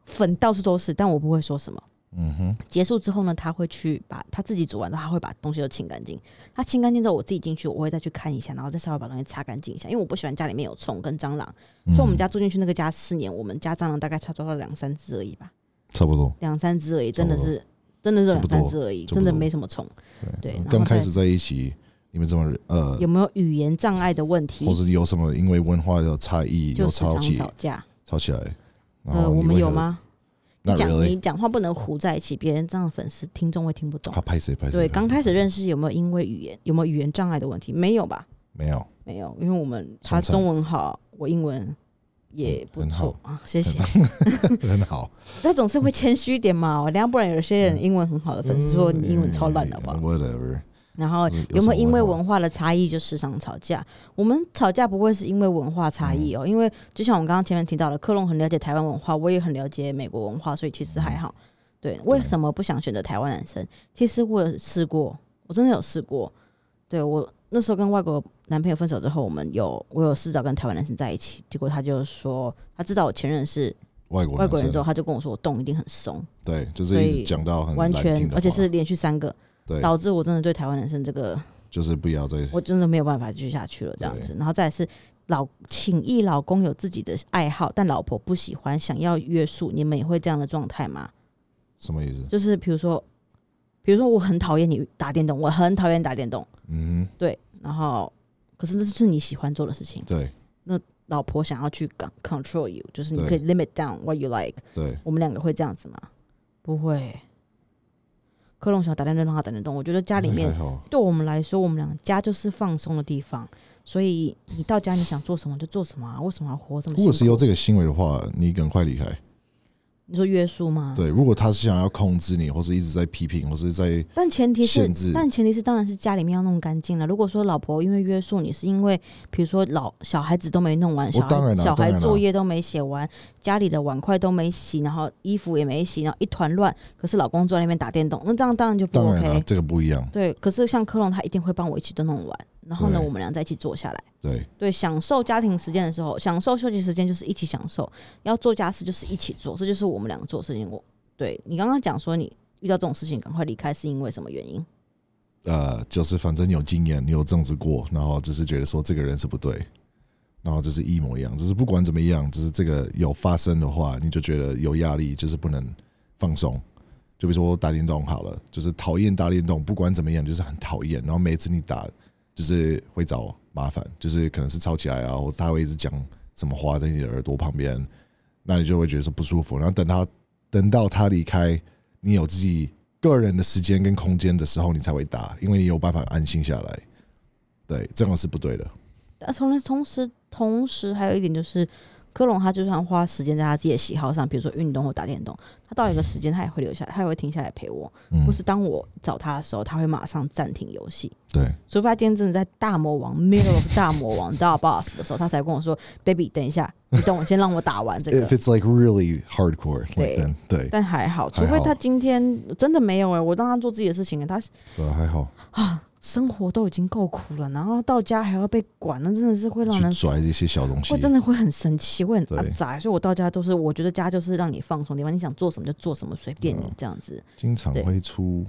粉，到处都是，但我不会说什么。嗯哼，结束之后呢，他会去把他自己煮完之后，他会把东西都清干净。他清干净之后，我自己进去，我会再去看一下，然后再稍微把东西擦干净一下，因为我不喜欢家里面有虫跟蟑螂。所以我们嗯家住进去那个家四年，我们家蟑螂大概差不多两三只而已吧，差不多。两三只而已，真的是真的是两三只而已，真的没什么虫。对刚开始在一起，你们怎么呃，有没有语言障碍的问题或？是有什么因为文化的差异有就吵起吵架。吵起来？然呃，我？们有吗？讲你讲话不能糊在一起，别人这样粉丝听众会听不懂他。拍谁拍谁？对，刚开始认识有没有因为语言有没有语言障碍的问题？没有吧？没有，没有，因为我们他中文好，我英文也不很错啊，谢谢。很好。[LAUGHS] 他总是会谦虚一点嘛，我要不然有些人英文很好的粉丝说你英文超烂的，吧？？Whatever，然后有有没有因为文化的差异就时常吵架？我们吵架不会是因为文化差异哦，因为就像我们刚刚前面提到的，克隆很了解台湾文化，我也很了解美国文化，所以其实还好。对，为什么不想选择台湾男生？其实我有试过，我真的有试过。对我那时候跟外国男朋友分手之后，我们有我有试着跟台湾男生在一起，结果他就说他知道我前任是外国男生外国人之后，他就跟我说我洞一定很松，对，就是一直讲到很完全而且是连续三个，对，导致我真的对台湾男生这个就是不要再我真的没有办法继续下去了，这样子。然后再来是老请意老公有自己的爱好，但老婆不喜欢，想要约束，你们也会这样的状态吗？什么意思？就是比如说，比如说我很讨厌你打电动，我很讨厌打电动，嗯对，然后可是这是你喜欢做的事情对，那老婆想要去 con- control you，就是你可以 limit down what you like，对，我们两个会这样子吗？不会。克隆想要打电动让他打电动，我觉得家里面，对我们来说，我们俩家就是放松的地方，所以你到家你想做什么就做什么啊？为什么要活这么如果是？有这个行为的话，你赶快离开。你说约束吗？。对，如果他是想要控制你，或是一直在批评，或是在但前提是限制，但前提是当然是家里面要弄干净了。如果说老婆因为约束你，是因为比如说老小孩子都没弄完，小孩小孩作业都没写完，家里的碗筷都没洗，然后衣服也没洗，然后一团乱，可是老公坐在那边打电动，那这样当然就不当然了 OK。，这个不一样。对，可是像科隆他一定会帮我一起都弄完，然后呢，我们俩在一起坐下来，对对，享受家庭时间的时候，享受休息时间就是一起享受，要做家事就是一起做，这就是我们两个做的事情。我对你刚刚讲说你遇到这种事情赶快离开是因为什么原因？呃，就是反正有经验，你有这样子过，然后就是觉得说这个人是不对，然后就是一模一样，就是不管怎么样，就是这个有发生的话，你就觉得有压力，就是不能放松。就比如说我打电动好了，就是讨厌打电动，不管怎么样，就是很讨厌。然后每次你打，就是会找麻烦，就是可能是吵起来啊，或者他会一直讲什么话在你的耳朵旁边，那你就会觉得说不舒服。然后等他等到他离开，你有自己个人的时间跟空间的时候，你才会打，因为你有办法安心下来。对，这样是不对的。啊，同时同时同时还有一点就是，科隆他就算花时间在他自己的喜好上，比如说运动或打电动，他到一个时间他也会留下来，他也会停下来陪我。嗯。或，是当我找他的时候，他会马上暂停游戏，对，除非他今天真的在大魔王 middle of 大魔王大 boss 的时候，他才跟我说：“baby，等一下，你等我先让我打完这个。If。it's like really hardcore, 对 like 对”但还好，除非他今天真的没有哎、我让他做自己的事情，他对，还好。[SIGHS] 啊，生活都已经够苦了，然后到家还要被管，那真的是会让人去拽这些小东西会，真的会很生气，会很对阿杂。所以我到家都是，我觉得家就是让你放松的地方，你想做什么就做什么，随便你嗯这样子。经常会出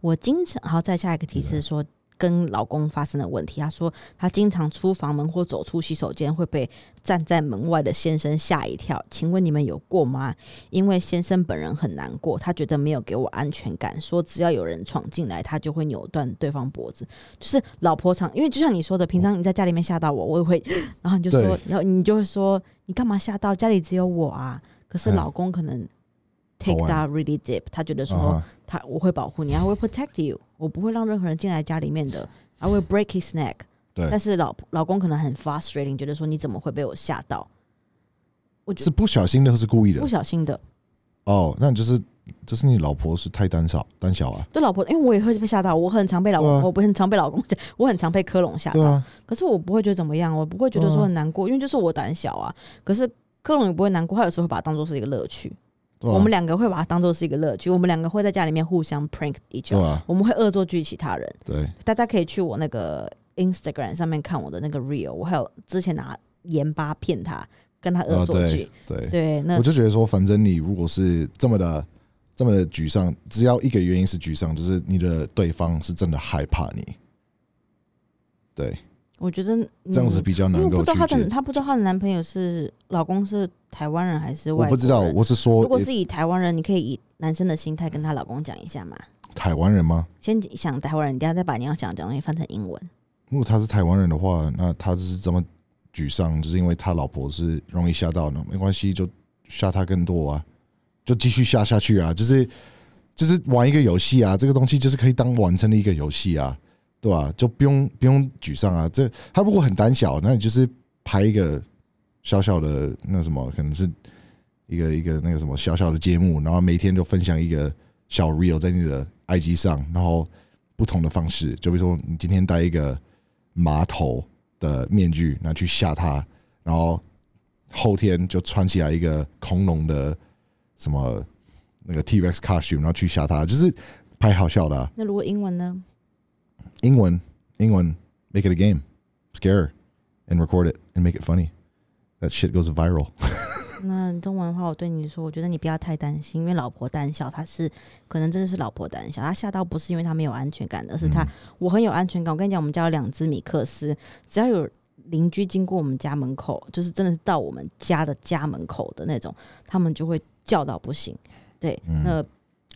我经常，好，再下一个提示说。跟老公发生的问题，他说他经常出房门或走出洗手间会被站在门外的先生吓一跳。请问你们有过吗？因为先生本人很难过，他觉得没有给我安全感，说只要有人闯进来，他就会扭断对方脖子。就是老婆常，因为就像你说的，平常你在家里面吓到我，我也会，[LAUGHS] 然后你就说，然后你就会说，你干嘛吓到？家里只有我啊。可是嗯老公可能 take that really deep，他觉得说。他我会保护你，I will protect you，我不会让任何人进来家里面的，I will break his neck。对但是老老公可能很 frustrating，觉得说你怎么会被我吓到？我觉是不小心的，或是故意的不？小心的，哦，那就是就是你老婆是太胆小胆小啊？对老婆，因为我也会被吓到，我很常被老公，啊我不很常被老公讲，我很常被科隆吓到，啊，可是我不会觉得怎么样，我不会觉得说很难过，因为就是我胆小啊。可是科隆也不会难过，他有时候会把它当做是一个乐趣。我们两个会把它当做是一个乐趣，我们两个会在家里面互相 prank other，、啊，我们会恶作剧其他人。对，大家可以去我那个 Instagram 上面看我的那个 real，我还有之前拿盐巴骗他，跟他恶啊作剧对。对，对，那我就觉得说，反正你如果是这么的这么的沮丧，只要一个原因是沮丧，就是你的对方是真的害怕你。对，我觉得这样子比较能够我不知道她的。她不知道她的男朋友是老公是台湾人还是外国人。我不知道，我是说如果是以台湾人，你可以以男生的心态跟她老公讲一下嘛。台湾人吗？先想台湾人，你等下再把你要讲的讲的东西翻成英文。如果他是台湾人的话，那他是怎么沮丧，就是因为他老婆是容易吓到呢，没关系，就吓他更多啊，就继续吓下去啊，就是就是玩一个游戏啊，这个东西就是可以当完成的一个游戏啊，对吧、就不用不用沮丧啊。这他如果很胆小，那你就是拍一个小小的那什么，可能是一个一个那个什么小小的节目，然后每天就分享一个小 real 在你的 IG 上，然后不同的方式，就比如说你今天戴一个马头的面具，然后去吓他，然后后天就穿起来一个恐龙的什么那个 T Rex costume，然后去吓他，就是拍好笑的啊、那如果英文呢？英文英文 make it a game, scare her and record it and make it funny. That shit goes viral. [LAUGHS] 那中文的话，我对你说，我觉得你不要太担心，因为老婆胆小，她是可能真的是老婆胆小，她吓到不是因为她没有安全感，而是她、嗯我很有安全感。我跟你讲，我们家有两只米克斯，只要有邻居经过我们家门口，就是真的是到我们家的家门口的那种，他们就会叫到不行。对，嗯那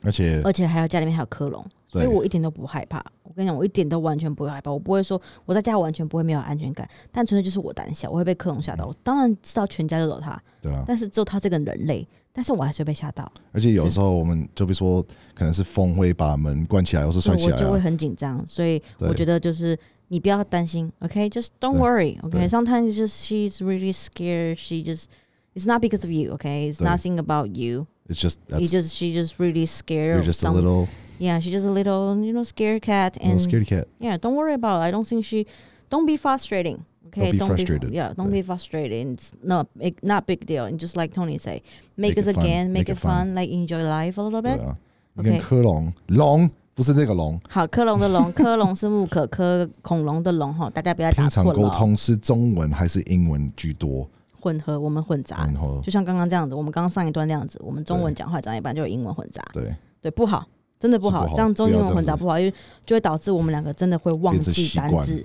而且而且还有家里面还有科隆，所以我一点都不害怕。我跟你讲，我一点都完全不会害怕，我不会说我在家完全不会没有安全感，但纯粹就是我胆小，我会被克隆吓到。我当然知道全家都有他，对啊，但是只有他这个人类，但是我还是会被吓到，而且有时候我们就比如说可能是风会把门关起来，或是所摔起来、啊，我就会很紧张。所以我觉得就是你不要担心，OK，just、don't worry，OK，sometimes just she's really scared. She just it's not because of you, okay? It's 对 nothing about you. it's just You that's just she just really scared，you're just a little yeah, she's just a little you know scared cat little and scaredy cat. yeah, don't worry about it. I don't think she don't be frustrating. Okay, Don't be frustrated. yeah, don't be frustrated. It's not big, not big deal. And just like Tony say, make, Make us it fun. again, make, Make it it fun. fun, like enjoy life a little 对 bit. 啊，你跟 OK 科隆龙 不是这个龙。好，科隆的龙，科隆是木可科恐龙的龙哈，大家不要打平常错了哦。沟通是中文还是英文居多？混合，我们混杂，然后就像刚刚这样子，我们刚刚上一段那样子，我们中文对讲话讲一半就有英文混杂，对，对，不好， [LAUGHS] 真的不好，不好这样中英文混杂不好，因为就会导致我们两个真的会忘记单字，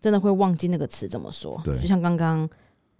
真的会忘记那个词怎么说。对就像刚刚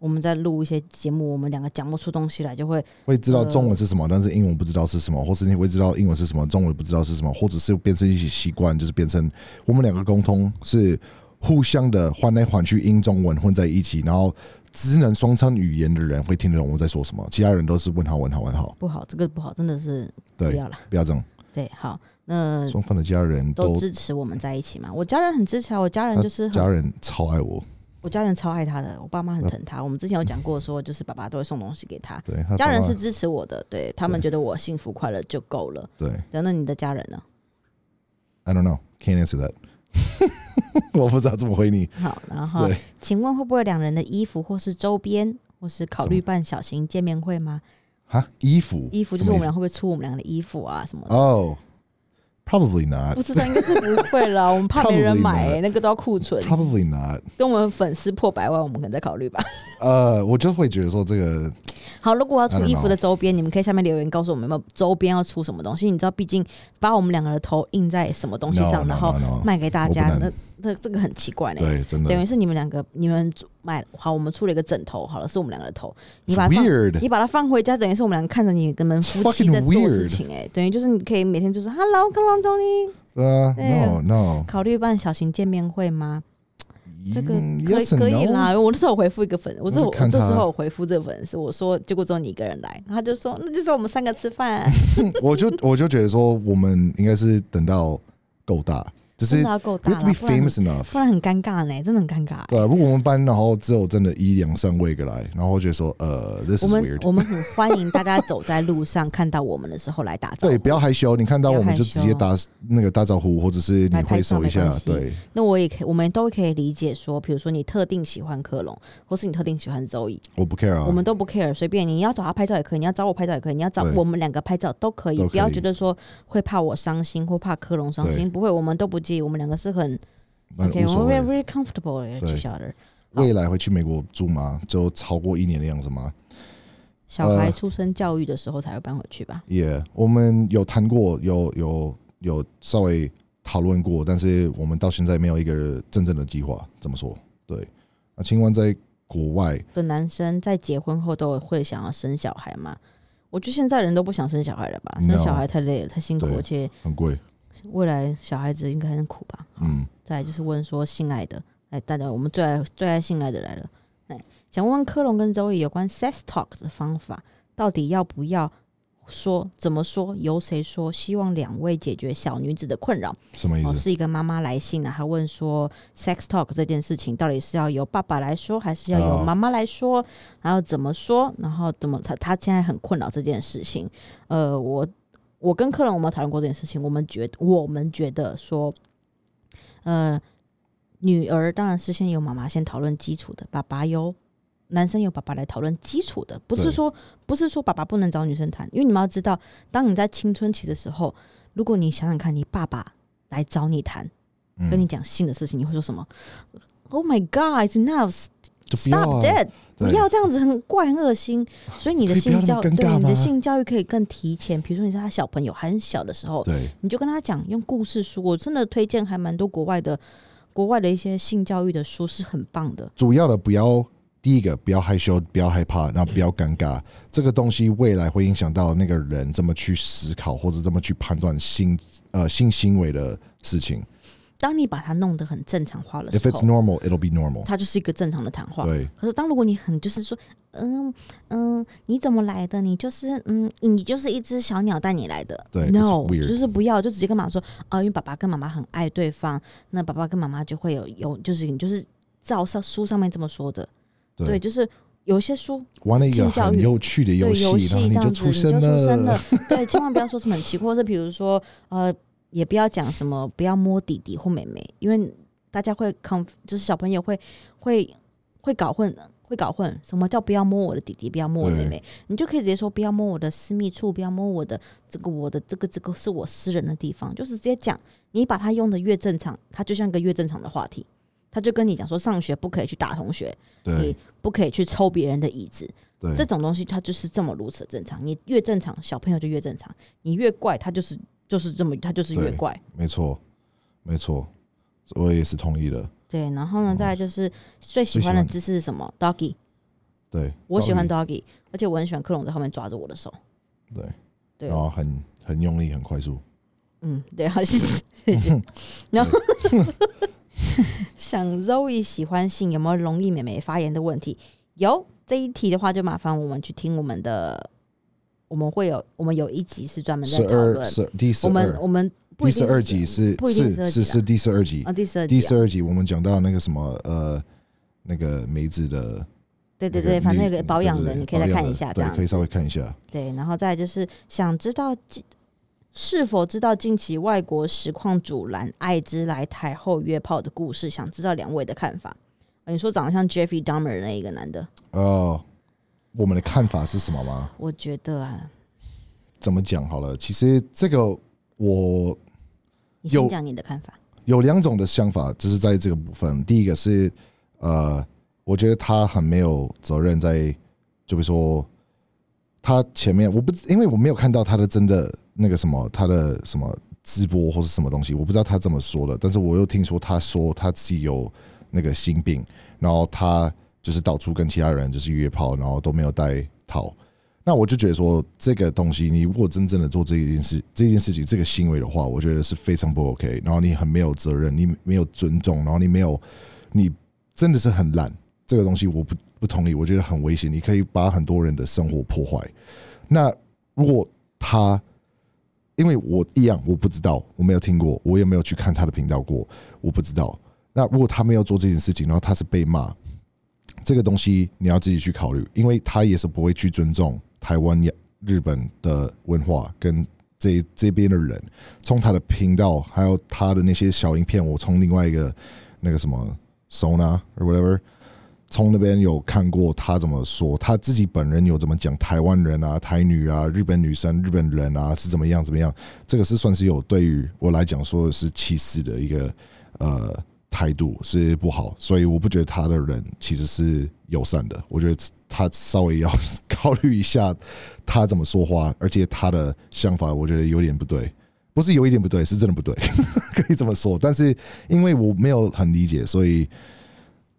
我们在录一些节目，我们两个讲不出东西来，就会会知道呃中文是什么，但是英文不知道是什么，或是你会知道英文是什么，中文不知道是什么，或者是变成一些习惯，就是变成我们两个沟通是互相的换来换去，英中文混在一起，然后只能双腔语言的人会听得懂我们在说什么，其他人都是问号问号问号。不好，这个不好，真的是不，要了。不要这样，对，好，那双方的家人都都支持我们在一起嘛。我家人很支持啊，我家人就是家人超爱我，我家人超爱他的，我爸妈很疼他。我们之前有讲过，说就是爸爸都会送东西给他，对，他家人是支持我的，对他们觉得我幸福快乐就够了。对等等你的家人呢？，I don't know, can't answer that，[LAUGHS] 我不知道怎么回你。好，然后对，请问会不会两人的衣服或是周边，或是考虑办小型见面会吗？哈，衣服，衣服就是我们俩会不会出我们俩的衣服啊什么的？哦、p r o b a b l y not, 不知道，应该是不会了。[LAUGHS] 我们怕没人买、那个都要库存。probably not。跟我们粉丝破百万，我们可能在考虑吧。呃，我就会觉得说这个 [LAUGHS] 好，如果要出衣服的周边，你们可以下面留言告诉我们有没有周边要出什么东西。你知道，毕竟把我们两个的头印在什么东西 no, 上 no, 然后卖给大家，那这这个很奇怪呢。对，真的。等于是你们两个，你们买好，我们出了一个枕头，好了，是我们两个的头，你把它放，weird。你把它放回家，等于是我们两个看着你跟们夫妻在做事情、哎，等于就是你可以每天就是 Hello，康朗 Tony，对啊对，no no，考虑办小型见面会吗？这个嗯可以可以啦，我那时候有回复一个粉，我这我这时候我回复这个粉丝，我说结果只有你一个人来，然后他就说那就是我们三个吃饭，[LAUGHS] 我就我就觉得说，我们应该是等到够大，就是 be famous enough 不。然很尴尬呢，真的很尴尬、对啊，如果我们班然后只有真的一两三位个来，然后我觉得说，呃，this 我 is 们 weird。我们很欢迎大家走在路上看到我们的时候来打招呼。[LAUGHS] 对，不要害羞，你看到我们就直接打那个打招呼，或者是你挥手一下对，那我也可以，我们都可以理解说，比如说你特定喜欢克隆，或是你特定喜欢周易，我不 care 啊。我们都不 care，随便你要找他拍照也可以，你要找我拍照也可以，你要找我们两个拍照都可以，可以不要觉得说会怕我伤心或怕克隆伤心，不会，我们都不我们两个是很 OK，我们 very comfortable with each other。未来会去美国住吗？就超过一年的样子吗？小孩呃出生教育的时候才会搬回去吧？也、我们有谈过，有有有稍微讨论过，但是我们到现在没有一个真正的计划。怎么说？对，那青湾在国外，的男生在结婚后都会想要生小孩吗？我觉得现在人都不想生小孩了吧，生小孩太累了，太辛苦，而且很贵。未来小孩子应该很苦吧？嗯，再来就是问说性爱的，哎，大家我们最爱最爱性爱的来了，哎，想问问科隆跟周易有关 sex talk 的方法，到底要不要说？怎么说？由谁说？希望两位解决小女子的困扰。哦，什么意思？是一个妈妈来信啊，她问说，sex talk 这件事情到底是要由爸爸来说，还是要由哦妈妈来说？然后怎么说？然后怎么？她她现在很困扰这件事情。呃，我我跟客人我们有讨论过这件事情，我们觉得我们觉得说，呃，女儿当然是先由妈妈先讨论基础的，爸爸由男生由爸爸来讨论基础的，不是说不是说爸爸不能找女生谈，因为你们要知道，当你在青春期的时候，如果你想想看，你爸爸来找你谈，嗯跟你讲性的事情，你会说什么？Oh my God, it's enough! 就不要 Stop dead！不要这样子，很怪，很恶心。所以你的性教对你的性教育可以更提前，比如说你是他小朋友还很小的时候，对你就跟他讲用故事书。我真的推荐还蛮多国外的国外的一些性教育的书是很棒的。主要的不要第一个不要害羞，不要害怕，然后不要尴尬。这个东西未来会影响到那个人怎么去思考，或者怎么去判断性呃性行为的事情。当你把它弄得很正常化的 If it's，normal, it'll be normal。它就是一个正常的谈话。对可是当如果你很就是说，嗯嗯，你怎么来的？你就是嗯，你就是一只小鸟带你来的。对 no，就是不要，就直接跟妈妈说，啊、因为爸爸跟妈妈很爱对方，那爸爸跟妈妈就会有有，就是你就是照上书上面这么说的，对，对，就是有些书玩了一个很有趣的游戏，然后戏这样出你就生出生了了。，对，千万不要说什么很奇怪，或是比如说呃，也不要讲什么不要摸弟弟或妹妹，因为大家会 conf，就是小朋友会会会搞混会搞混，什么叫不要摸我的弟弟，不要摸我妹妹，你就可以直接说不要摸我的私密处，不要摸我的这个我的这个这个是我私人的地方，就是直接讲。你把它用的越正常，它就像个越正常的话题。他就跟你讲说，上学不可以去打同学，你不可以去抽别人的椅子，这种东西它就是这么如此正常。你越正常，小朋友就越正常；你越怪，他就是就是这么，他就是越怪。没错，没错，我也是同意的。对，然后呢，再就是最喜欢的姿势是什么？Doggy。对，我喜欢 Doggy，而且我很喜欢克隆在后面抓着我的手。对，对，然后很很用力，很快速。嗯，对，好谢谢。[LAUGHS] 然后。[LAUGHS] 想 Zoe 喜欢性有没有容易美眉发言的问题？有这一题的话，就麻烦我们去听我们的，我们会有我们有一集是专门在讨论。第十二，我们我们第十二集是是是是第十二集啊，第十二第十二集我们讲到那个什么呃那个梅子的，对对对，反正那个保养的，你可以再看一下，这样可以稍微看一下。对，然后再就是想知道。是否知道近期外国实况主蓝艾滋来台后约炮的故事？想知道两位的看法。你说长得像 Jeffrey Dahmer 那一个男的哦，我们的看法是什么吗？我觉得啊，怎么讲好了？其实这个我你先讲你的看法。有两种的想法，就是在这个部分。第一个是呃，我觉得他很没有责任，在就比如说。他前面我不因为我没有看到他的真的那个什么他的什么直播或是什么东西，我不知道他怎么说的，但是我又听说他说他自己有那个心病，然后他就是到处跟其他人就是约炮，然后都没有带套。那我就觉得说这个东西，你如果真正的做这一件事这件事情这个行为的话，我觉得是非常不 OK。然后你很没有责任，你没有尊重，然后你没有你真的是很懒。这个东西我不。不同意，我觉得很危险。你可以把很多人的生活破坏。那如果他，因为我一样，我不知道，我没有听过，我也没有去看他的频道过，我不知道。那如果他没有做这件事情，然后他是被骂，这个东西你要自己去考虑，因为他也是不会去尊重台湾、日本的文化跟这这边的人。从他的频道，还有他的那些小影片，我从另外一个那个什么 Sona or whatever。从那边有看过他怎么说，他自己本人有怎么讲台湾人啊、台女啊、日本女生、日本人啊是怎么样怎么样？这个是算是有对于我来讲说的是歧视的一个呃态度是不好，所以我不觉得他的人其实是友善的。我觉得他稍微要 [LAUGHS] 考虑一下他怎么说话，而且他的想法我觉得有点不对，不是有一点不对，是真的不对，[LAUGHS] 可以这么说。但是因为我没有很理解，所以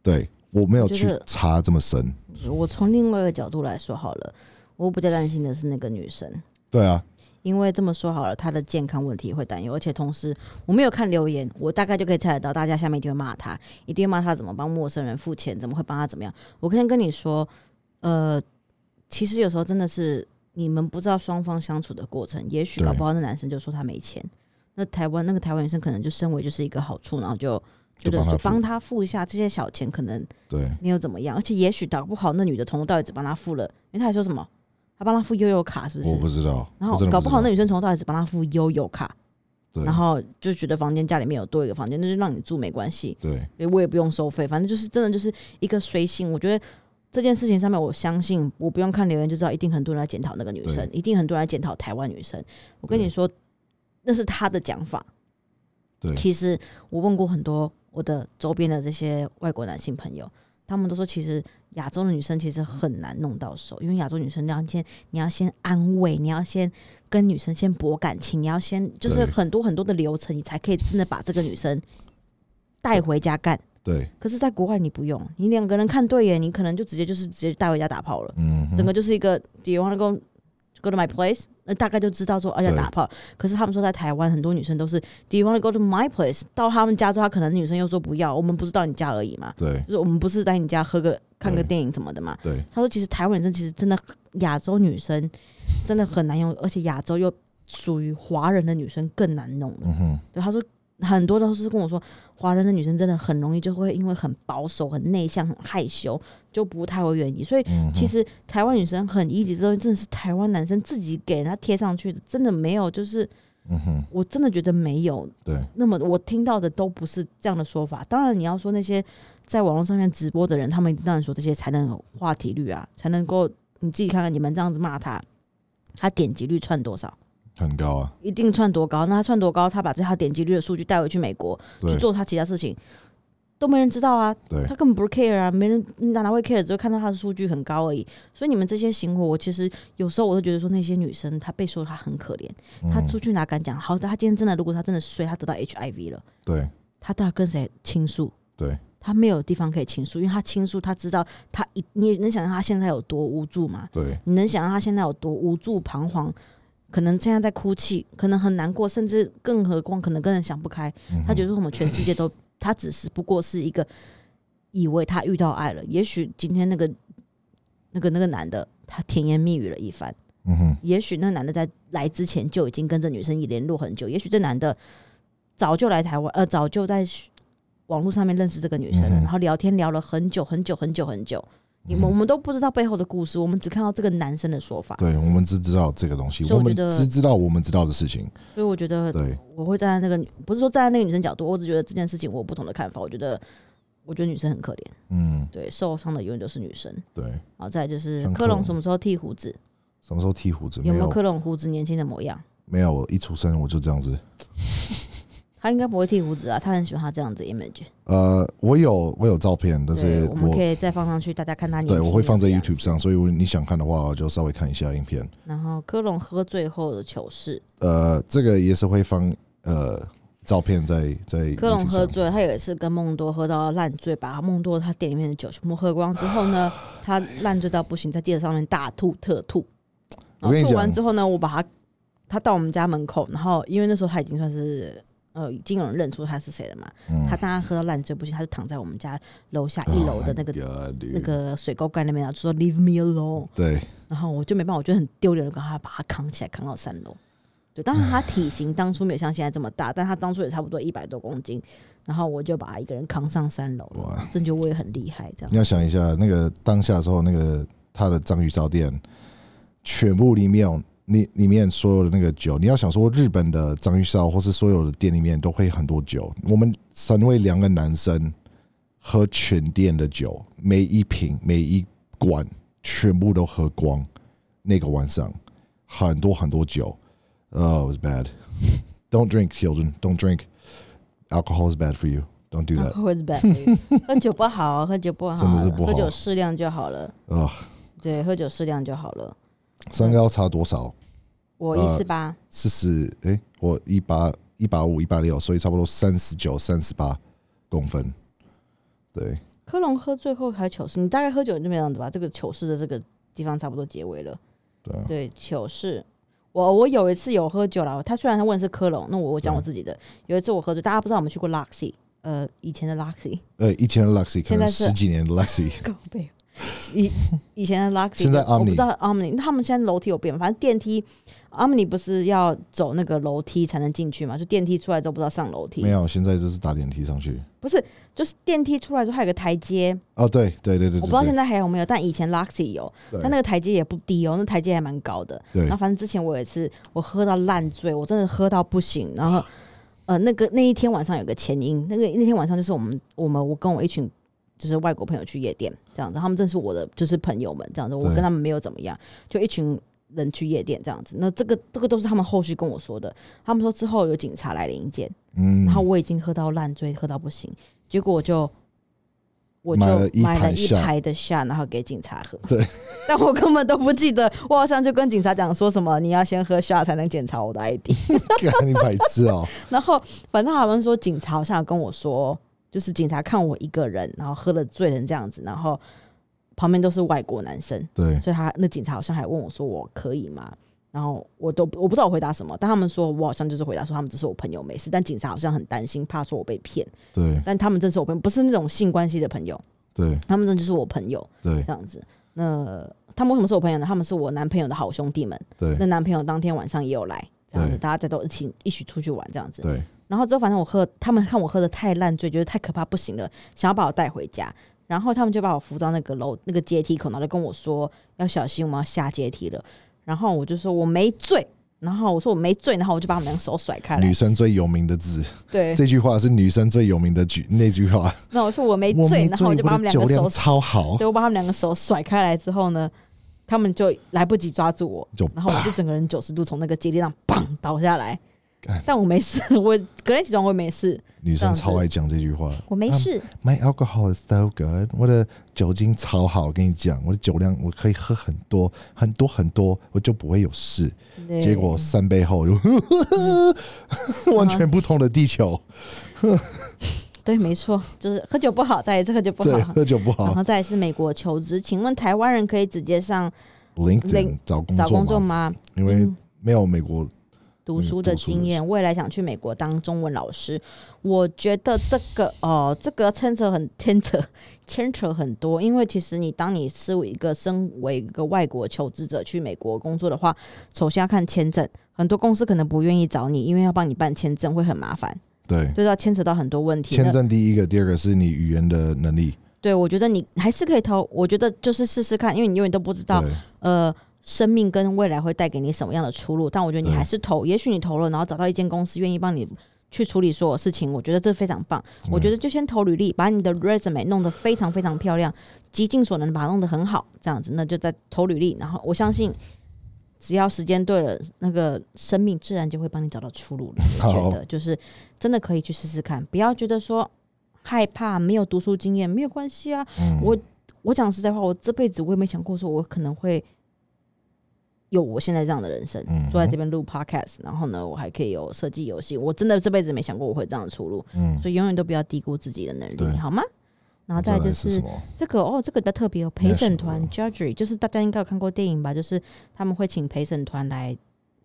对。我没有去查这么深。我从另外一个角度来说好了，我比较担心的是那个女生。对啊，因为这么说好了，他的健康问题会担忧，而且同时我没有看留言，我大概就可以猜得到，大家下面一定会骂他，一定会骂他怎么帮陌生人付钱，怎么会帮他怎么样？我可以跟你说，呃，其实有时候真的是你们不知道双方相处的过程，也许搞不好那男生就说他没钱，那台湾那个台湾女生可能就身为就是一个好处，然后就。就帮他付一下这些小钱，可能对没有怎么样，而且也许搞不好那女的从头到尾只帮他付了，因为他还说什么，他帮他付悠悠卡是不是？我不知道。然后搞不好那女生从头到尾只帮他付悠悠卡，对。然后就觉得房间家里面有多一个房间，那就让你住没关系，对。我也不用收费，反正就是真的就是一个随性。我觉得这件事情上面，我相信我不用看留言就知道，一定很多人来检讨那个女生，一定很多人来检讨台湾女生。我跟你说，那是他的讲法。对。其实我问过很多。我的周边的这些外国男性朋友，他们都说，其实亚洲的女生其实很难弄到手，因为亚洲女生要先你要先安慰，你要先跟女生先博感情，你要先就是很多很多的流程，你才可以真的把这个女生带回家干。对。可是，在国外你不用，你两个人看对眼，你可能就直接就是直接带回家打炮了。嗯。整个就是一个 Do you want to go go to my place？那大概就知道说，而且打炮。可是他们说，在台湾很多女生都是，Do you want to go to my place？到他们家之后，可能女生又说不要，我们不是到你家而已嘛。对，就是我们不是在你家喝个、看个电影什么的嘛。对。他说，其实台湾女生其实真的，亚洲女生真的很难用，而且亚洲又属于华人的女生更难弄了。嗯哼。对，他说很多都是跟我说，华人的女生真的很容易就会因为很保守、很内向、很害羞。就不太会愿意，所以其实台湾女生很一级，这东西真的是台湾男生自己给人家贴上去的，真的没有就是嗯哼，我真的觉得没有。对，那么我听到的都不是这样的说法。当然，你要说那些在网络上面直播的人，他们当然说这些才能有话题率啊，才能够你自己看看，你们这样子骂他，他点击率窜多少？很高啊，一定窜多高？那他窜多高？他把这他点击率的数据带回去美国去做他其他事情，都没人知道啊。对他根本不是 care 啊，没人哪哪会 care，只会看到他的数据很高而已。所以你们这些行为，我其实有时候我都觉得说，那些女生她被说她很可怜，她嗯出去哪敢讲？好，她今天真的，如果她真的睡，她得到 HIV 了，对她到底跟谁倾诉？对她没有地方可以倾诉，因为她倾诉，她知道她一，你能想象她现在有多无助吗？对你能想象她现在有多无助、彷徨？可能现在在哭泣，可能很难过，甚至更何况可能根本想不开。嗯哼他觉得我们全世界都，他只是不过是一个以为他遇到爱了。也许今天那个那个那个男的，他甜言蜜语了一番。嗯哼，也许那男的在来之前就已经跟这女生联络很久。也许这男的早就来台湾，呃，早就在网络上面认识这个女生了，嗯然后聊天聊了很久很久很久很久。你们嗯我们都不知道背后的故事，我们只看到这个男生的说法。对，我们只知道这个东西，我们所以我觉得只知道我们知道的事情，所以我觉得对，我会站在那个女，不是说站在那个女生角度，我只觉得这件事情我有不同的看法。我觉得，我觉得女生很可怜，嗯，对，受伤的永远都是女生。对，然后再来就是像科隆科隆什么时候剃胡子？什么时候剃胡子？有没有有，科隆胡子年轻的模样？没有，我一出生我就这样子。[LAUGHS] 他应该不会剃胡子啊，他很喜欢他这样子的 image。呃，我有我有照片，但，是我们可以再放上去，大家看他年轻对我会放在 YouTube 上，所以如果你想看的话，就稍微看一下影片。然后科隆喝醉后的糗事，呃，这个也是会放呃照片在在科隆喝醉，他有一次跟梦多喝到烂醉，把梦多他店里面的酒全部喝光之后呢，[SIGHS] 他烂醉到不行，在地上面大吐特吐。然后吐我跟你讲完之后呢，我把他他到我们家门口，然后因为那时候他已经算是呃已经有人认出他是谁了嘛，嗯。他当他喝到烂醉不行，他就躺在我们家楼下一楼的那个、Oh God, 那个水沟盖那边，然后就说 Leave me alone。对。然后我就没办法，我觉得很丢脸，的，赶快把他扛起来，扛到三楼。对，当然他体型当初没有像现在这么大，但他当初也差不多一百多公斤，然后我就把他一个人扛上三楼了。哇，真觉得我也很厉害，这样。你要想一下，那个当下的时候，那个他的章鱼烧店，全部里面里里面所有的那个酒，你要想说日本的章鱼烧或是所有的店里面都会很多酒，我们三位两个男生喝全店的酒，每一瓶每一罐全部都喝光，那个晚上很多很多酒，呃、it was bad. [LAUGHS] Don't drink, children. Don't drink. Alcohol is bad for you. Don't do that. Alcohol is bad [LAUGHS] 喝酒不好，喝酒不好，真的是不好喝酒适量就好了。啊，对，喝酒适量就好了。身高差多少？我一四八，四十，哎，我一八一八五一八六，所以差不多三十九三十八公分。对，科隆喝醉后还糗事，你大概喝酒就没样子吧？这个糗事的这个地方差不多结尾了。对啊，对，糗事。我我有一次有喝酒了，他虽然他问是科隆，那我我讲我自己的。有一次我喝醉，大家不知道我们去过 Luxy，呃，以前的 Luxy，呃，以前的 Luxy 可能现在是十几年的 Luxy。[LAUGHS] 以以前的 Luxy，现在我不知道 Omni，他们现在楼梯有变，反正电梯 Omni 不是要走那个楼梯才能进去嘛？就电梯出来都不知道上楼梯没，有，现在就是打电梯上去。不是，就是电梯出来之后还有个台阶，哦，对对对对对我不知道现在还有没有，但以前 Luxy 有，但那个台阶也不低哦，那台阶还蛮高的。对然后反正之前我有一次我喝到烂醉，我真的喝到不行。然后 [LAUGHS] 呃，那个那一天晚上有个前因，那个那天晚上就是我们我们我跟我一群就是外国朋友去夜店这样子，他们正是我的就是朋友们这样子，我跟他们没有怎么样，就一群人去夜店这样子。那这个这个都是他们后续跟我说的，他们说之后有警察来临检，嗯然，后我已经喝到烂醉，喝到不行，结果我就我就买了一排的下，然后给警察喝。对，但我根本都不记得，我好像就跟警察讲说什么你要先喝下才能检查我的 ID。[LAUGHS] 干你白痴哦！然后反正好像说警察好像跟我说，就是警察看我一个人，然后喝了醉人这样子，然后旁边都是外国男生，对，所以他那警察好像还问我说我可以吗？然后我都我不知道我回答什么，但他们说我好像就是回答说他们只是我朋友没事，但警察好像很担心，怕说我被骗。对但他们真是我朋友，不是那种性关系的朋友，对他们真的就是我朋友对这样子。那他们为什么是我朋友呢？他们是我男朋友的好兄弟们。对那男朋友当天晚上也有来，这样子，大家都一起一起出去玩这样子。对，然后之后反正我喝，他们看我喝的太烂醉，觉得太可怕不行了，想要把我带回家。然后他们就把我扶到那个楼那个阶梯口，然后就跟我说要小心，我们要下阶梯了。然后我就说我没醉，然后我说我没醉，然后我就把他们两个手甩开来女。生最有名的字，对，这句话是女生最有名的句那句话。[LAUGHS] 那我说我没醉，然后我就把他们两个手超好，对，我把他们两个手甩开来之后呢，他们就来不及抓住我，就然后我就整个人九十度从那个阶梯上砰倒下来干。但我没事，[LAUGHS] 我隔天起床我也没事，女生超爱讲这句话。我没事。My alcohol is so good，我的酒精超好，我跟你讲，我的酒量我可以喝很多很多很多，我就不会有事。对结果三杯后就 [LAUGHS] 完全不同的地球，[LAUGHS] 对，没错，就是喝酒不好，再一次喝酒不，好。喝酒不好然后。再来是美国求职，请问台湾人可以直接上 LinkedIn 找工找工作作吗？因为嗯没有美国读书的经验，未来想去美国当中文老师，我觉得这个哦，这个牵扯很 [LAUGHS] 牵扯牵扯很多，因为其实你当你是一个身为一个外国求职者去美国工作的话，首先要看签证，很多公司可能不愿意找你，因为要帮你办签证会很麻烦，对。对，要牵扯到很多问题。签证第一个，第二个是你语言的能力。对我觉得你还是可以投，我觉得就是试试看，因为你永远都不知道呃，生命跟未来会带给你什么样的出路？但我觉得你还是投，也许你投了，然后找到一间公司愿意帮你去处理所有事情，我觉得这非常棒。我觉得就先投履历，把你的 resume 弄得非常非常漂亮，极尽所能把它弄得很好，这样子，那就在投履历。然后我相信，只要时间对了，那个生命自然就会帮你找到出路了。[LAUGHS] 我觉得就是真的可以去试试看，不要觉得说害怕，没有读书经验没有关系啊。嗯，我我讲实在话，我这辈子我也没想过说我可能会有我现在这样的人生，嗯坐在这边录 podcast，然后呢，我还可以有设计游戏。我真的这辈子没想过我会这样的出路，嗯，所以永远都不要低估自己的能力，好吗？然后再就是？这个哦，这个比较特别哦，陪审团 judgery，就是大家应该有看过电影吧？就是他们会请陪审团来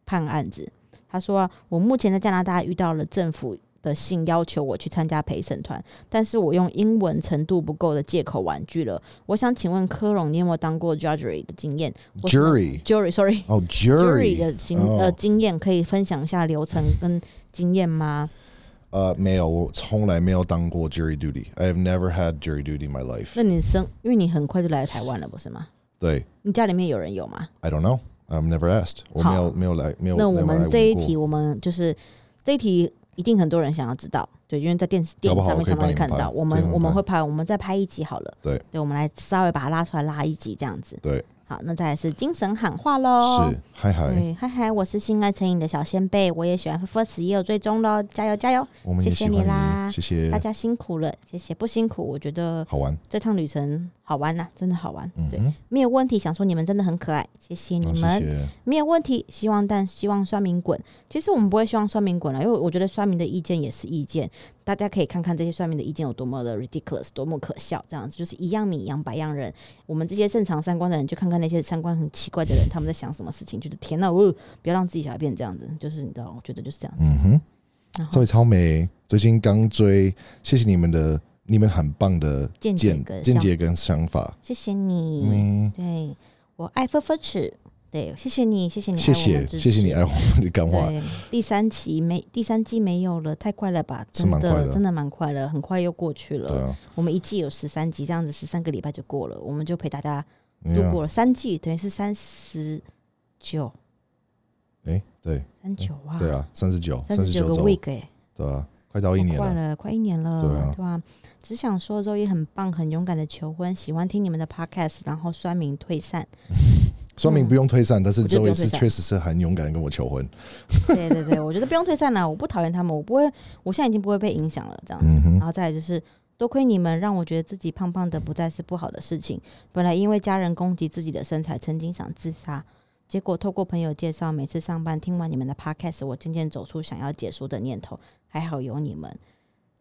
判案子。他说、啊，我目前在加拿大遇到了政府的信要求我去参加陪审团，但是我用英文程度不够的借口婉拒了。我想请问科隆，你有没有当过 judgery 的经验 Jury jury？sorry 哦 jury，Jury [LAUGHS] 的经哦呃经验，可以分享一下流程跟经验吗？呃，没有，我从来没有当过 jury duty。I have never had jury duty in my life。那你生，因为你很快就来台湾了，不是吗？对你家里面有人有吗？，I don't know。I've never asked。我没有没有来没有。那我们这一题，我们就是这一题，一定很多人想要知道，对，因为在电视电影上面常常会看到。我们我们会拍，我们再拍一集好了。对，对，我们来稍微把它拉出来拉一集这样子。对，好，那再来是精神喊话喽。是，嗨嗨，对，嗨嗨，我是性爱成瘾的小先辈，我也喜欢 f f 也有追踪喽，加油加油！我们也谢谢你喜谢谢大，家辛苦了，谢谢，不辛苦，我觉得好玩。这趟旅程好玩呐、真的好玩。对，没有问题，想说你们真的很可爱，谢谢你好们。谢谢。没有问题，希望但希望酸民滚。其实我们不会希望酸民滚了，因为我觉得酸民的意见也是意见，大家可以看看这些算命的意见有多么的 ridiculous，多么可笑，这样子就是一样米养百样人。我们这些正常三观的人，就看看那些三观很奇怪的人，他们在想什么事情，觉得天呐，哦，不要让自己小孩变成这样子，就是你知道，我觉得就是这样子。嗯哼，这位超美，最近刚追，谢谢你们的，你们很棒的见解见跟见解跟想法。谢谢你，嗯，对我爱分分尺，对，谢谢你，谢谢你，谢谢谢谢你爱我们的干话。对，第三期没第三季没有了，太快了吧？是真的的真的蛮快了，很快又过去了。对啊，我们一季有十三集，这样子十三个礼拜就过了，我们就陪大家度对啊过了三季，等于是三十九哎，对三九啊，对啊，三十九，三十九个，week 哎、对啊，快到一年了。快了，快一年了，对啊吧？只想说周一很棒，很勇敢的求婚，喜欢听你们的 podcast，然后酸民退散。说明不用退散，但是这位是确实是很勇敢地跟我求婚。对对对，我觉得不用退散了，我不讨厌他们，我不会，我现在已经不会被影响了，这样子。嗯，然后再来就是，多亏你们让我觉得自己胖胖的不再是不好的事情。本来因为家人攻击自己的身材，曾经想自杀，结果透过朋友介绍，每次上班听完你们的 podcast，我渐渐走出想要结束的念头。还好有你们，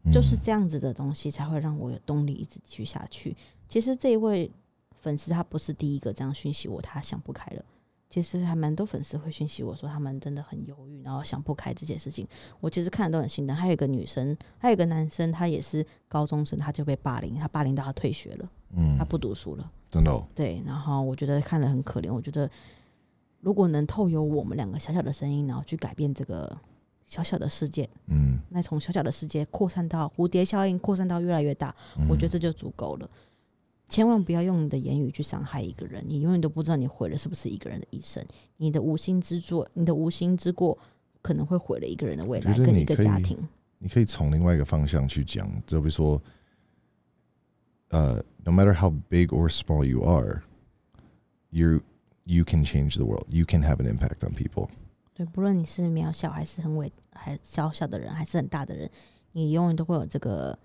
嗯就是这样子的东西才会让我有动力一直继续下去。其实这一位粉丝他不是第一个这样讯息我，他想不开了。其实还蛮多粉丝会讯息我说他们真的很犹豫，然后想不开这件事情。我其实看的都很心疼。还有一个女生，还有一个男生，他也是高中生，他就被霸凌，他霸凌到他退学了，嗯他，不读书了。真的哦，对，然后我觉得看了很可怜。我觉得如果能透由我们两个小小的声音，然后去改变这个小小的世界，嗯，那从小小的世界扩散到蝴蝶效应，扩散到越来越大，嗯我觉得这就足够了。千万不要用你的言语去伤害一个人，你永远都不知道你毁了是不是一个人的一生。你的无心之作，你的无心之过，可能会毁了一个人的未来跟一个家庭。你可以从另外一个方向去讲，就比如说，呃，no matter how big or small you are, you you can change the world. You can have an impact on people. 对，不论你是渺小还是很伟，还小小的人，还是很大的人，你永远都会有这个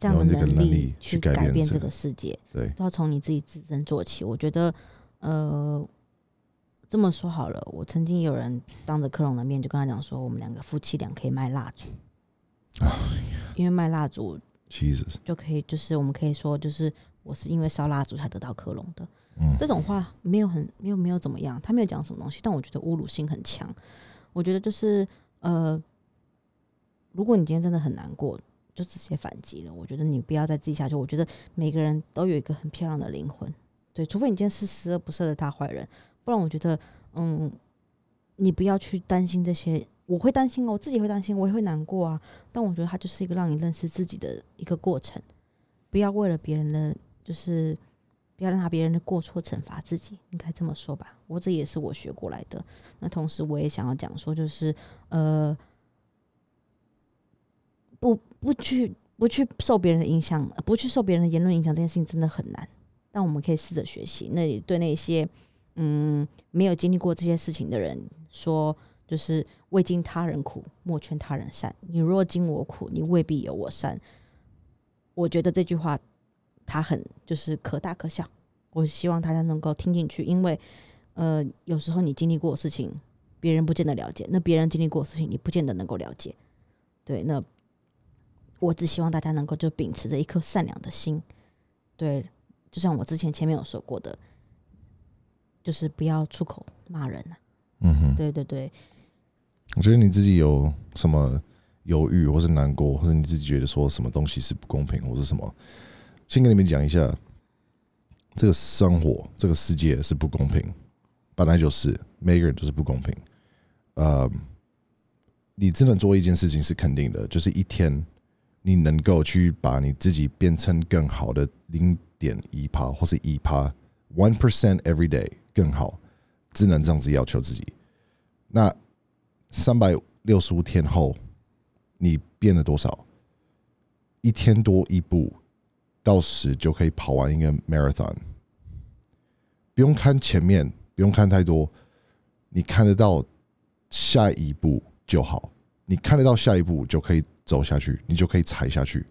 这样的能力力去改变这个改变这个世界。对，都要从你自己自身做起。我觉得，呃，这么说好了，我曾经有人当着克隆的面就跟他讲说，我们两个夫妻俩可以卖蜡烛，因为卖蜡烛 Jesus，就可以，就是我们可以说，就是我是因为烧蜡烛才得到克隆的。嗯这种话没有很没有没有怎么样，他没有讲什么东西，但我觉得侮辱性很强。我觉得就是呃，如果你今天真的很难过，就直接反击了。我觉得你不要再自己下去。我觉得每个人都有一个很漂亮的灵魂，对，除非你今天是十恶不赦的大坏人，不然我觉得，嗯，你不要去担心这些。我会担心哦，我自己会担心，我也会难过啊。但我觉得它就是一个让你认识自己的一个过程，不要为了别人的，就是不要让别人的过错惩罚自己，应该这么说吧。我这也是我学过来的。那同时我也想要讲说，就是呃，不不去不去受别人的影响，不去受别人的言论影响，这件事情真的很难。但我们可以试着学习。那对那些嗯没有经历过这些事情的人说，就是未经他人苦，莫劝他人善。你若经我苦，你未必有我善。我觉得这句话它很就是可大可小。我希望大家能够听进去，因为呃，有时候你经历过的事情，别人不见得了解；那别人经历过的事情，你不见得能够了解。对，那我只希望大家能够就秉持着一颗善良的心，对，就像我之前前面有说过的，就是不要出口骂人啊。嗯哼，对对对，我觉得你自己有什么犹豫，或是难过，或者你自己觉得说什么东西是不公平，或是什么，先跟你们讲一下，这个生活，这个世界是不公平，本来就是每个人都是不公平。呃，你只能做一件事情是肯定的，就是一天你能够去把你自己变成更好的零点一趴或是一趴，one percent every day 更好，只能这样子要求自己。那三百六十五天后，你变了多少？一天多一步到十就可以跑完一个 marathon，不用看前面，不用看太多，你看得到下一步就好。你看得到下一步就可以走下去，你就可以踩下去，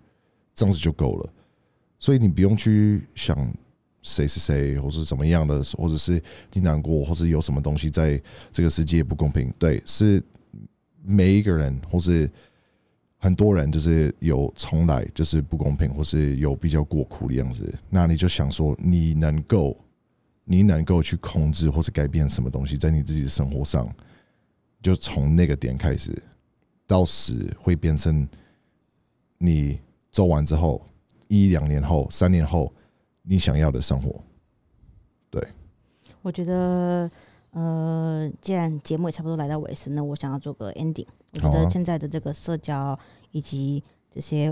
这样子就够了。所以你不用去想谁是谁，或是怎么样的，或者是你难过，或是有什么东西在这个世界不公平。对，是每一个人，或是很多人，就是有从来就是不公平，或是有比较过苦的样子。那你就想说，你能够，你能够去控制或是改变什么东西，在你自己的生活上，就从那个点开始，到十会变成你做完之后，一两年后、三年后，你想要的生活。对我觉得，呃，既然节目也差不多来到尾声，那我想要做个 ending。我觉得现在的这个社交以及这些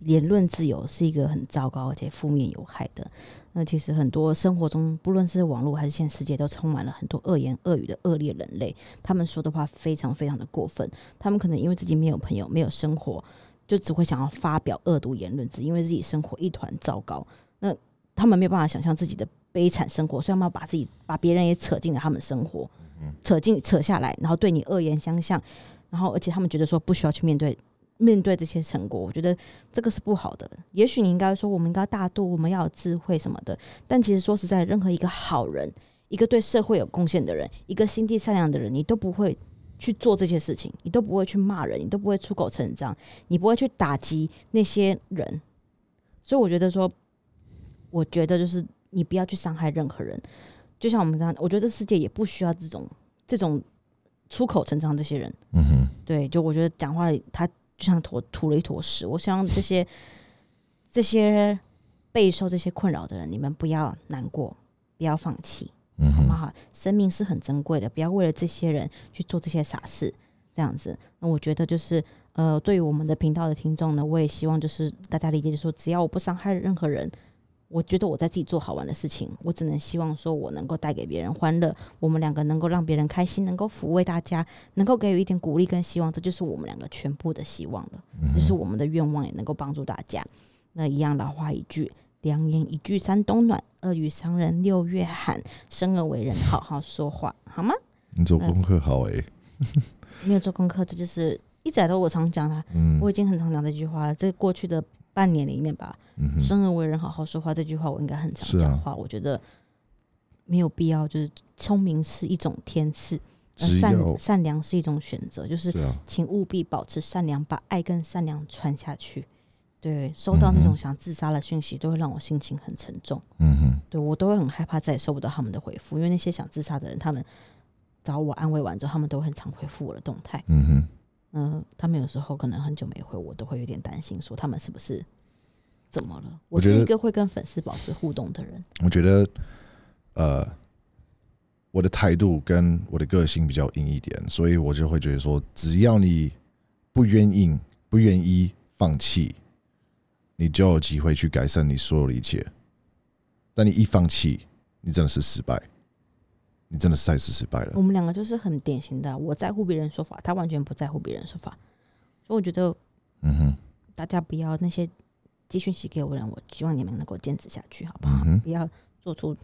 言论自由是一个很糟糕而且负面有害的。那其实很多生活中，不论是网络还是现实世界，都充满了很多恶言恶语的恶劣人类。他们说的话非常非常的过分。他们可能因为自己没有朋友、没有生活，就只会想要发表恶毒言论，只因为自己生活一团糟糕。那他们没有办法想象自己的悲惨生活，所以他们要把自己把别人也扯进了他们生活，扯进扯下来，然后对你恶言相向，然后而且他们觉得说不需要去面对面对这些成果，我觉得这个是不好的。也许你应该说我们应该大度，我们要有智慧什么的，但其实说实在，任何一个好人，一个对社会有贡献的人，一个心地善良的人，你都不会。去做这些事情，你都不会去骂人，你都不会出口成章，你不会去打击那些人，所以我觉得说，我觉得就是你不要去伤害任何人，就像我们刚刚，我觉得这世界也不需要这种这种出口成章这些人。嗯哼，对，就我觉得讲话他就像坨吐了一坨屎。我希望这些这些备受这些困扰的人，你们不要难过，不要放弃，嗯，好不好？生命是很珍贵的，不要为了这些人去做这些傻事，这样子。那我觉得就是呃，对于我们的频道的听众呢，我也希望就是大家理解，就是说只要我不伤害任何人，我觉得我在自己做好玩的事情，我只能希望说我能够带给别人欢乐，我们两个能够让别人开心，能够抚慰大家，能够给予一点鼓励跟希望，这就是我们两个全部的希望了，嗯这是我们的愿望，也能够帮助大家。那一样老话一句，良言一句三冬暖，恶语伤人六月寒。生而为人，好好说话，好吗？你做功课好诶、[LAUGHS] 没有做功课，这就是一直都我常讲的，嗯我已经很常讲这句话了。这过去的半年里面吧，嗯，生而为人，好好说话这句话，我应该很常讲话。我觉得没有必要，就是聪明是一种天赐，善善良是一种选择，就是请务必保持善良，把爱跟善良传下去。对，收到那种想自杀的讯息，都会让我心情很沉重。嗯哼，对我都会很害怕再也收不到他们的回复，因为那些想自杀的人，他们找我安慰完之后，他们都很常回复我的动态。嗯哼，嗯、他们有时候可能很久没回我，都会有点担心，说他们是不是怎么了？我是一个会跟粉丝保持互动的人。我觉得呃，我的态度跟我的个性比较硬一点，所以我就会觉得说，只要你不愿意不愿意放弃，你就有机会去改善你所有的一切。但你一放弃，你真的是失败，你真的是太是失败了我。们两个就是很典型的，啊我在乎别人说法，他完全不在乎别人说法，所以我觉得嗯哼，大家不要那些寄讯息给我的人，我希望你们能够坚持下去，好不好？嗯不要做出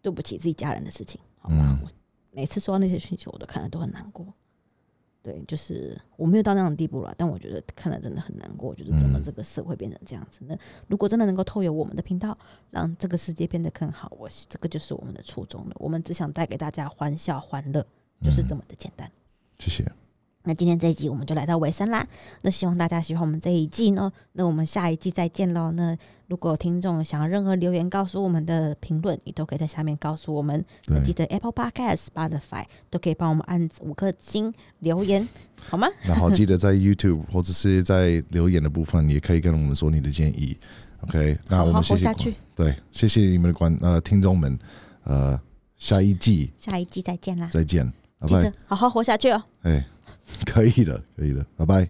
对不起自己家人的事情，好吗？嗯我每次收到那些讯息，我都看了都很难过。对，就是我没有到那种地步了，但我觉得看了真的很难过。就是怎么嗯这个社会变成这样子？那如果真的能够透过我们的频道，让这个世界变得更好，我这个就是我们的初衷了。我们只想带给大家欢笑欢乐，就是这么的简单。谢谢。那今天这一集我们就来到尾声啦。那希望大家喜欢我们这一季呢。那我们下一季再见喽。那如果听众想要任何留言告诉我们的评论，你都可以在下面告诉我们。那对记，得 Apple Podcast、Spotify 都可以帮我们按五颗星留言，好吗？然后记得在 [LAUGHS] YouTube 或者是在留言的部分，也可以跟我们说你的建议。OK，那我们谢谢活下去。对，谢谢你们的观呃听众们，呃，下一季下一季再见啦！再见，拜拜。好好活下去哦。哎，可以的，可以的，拜拜。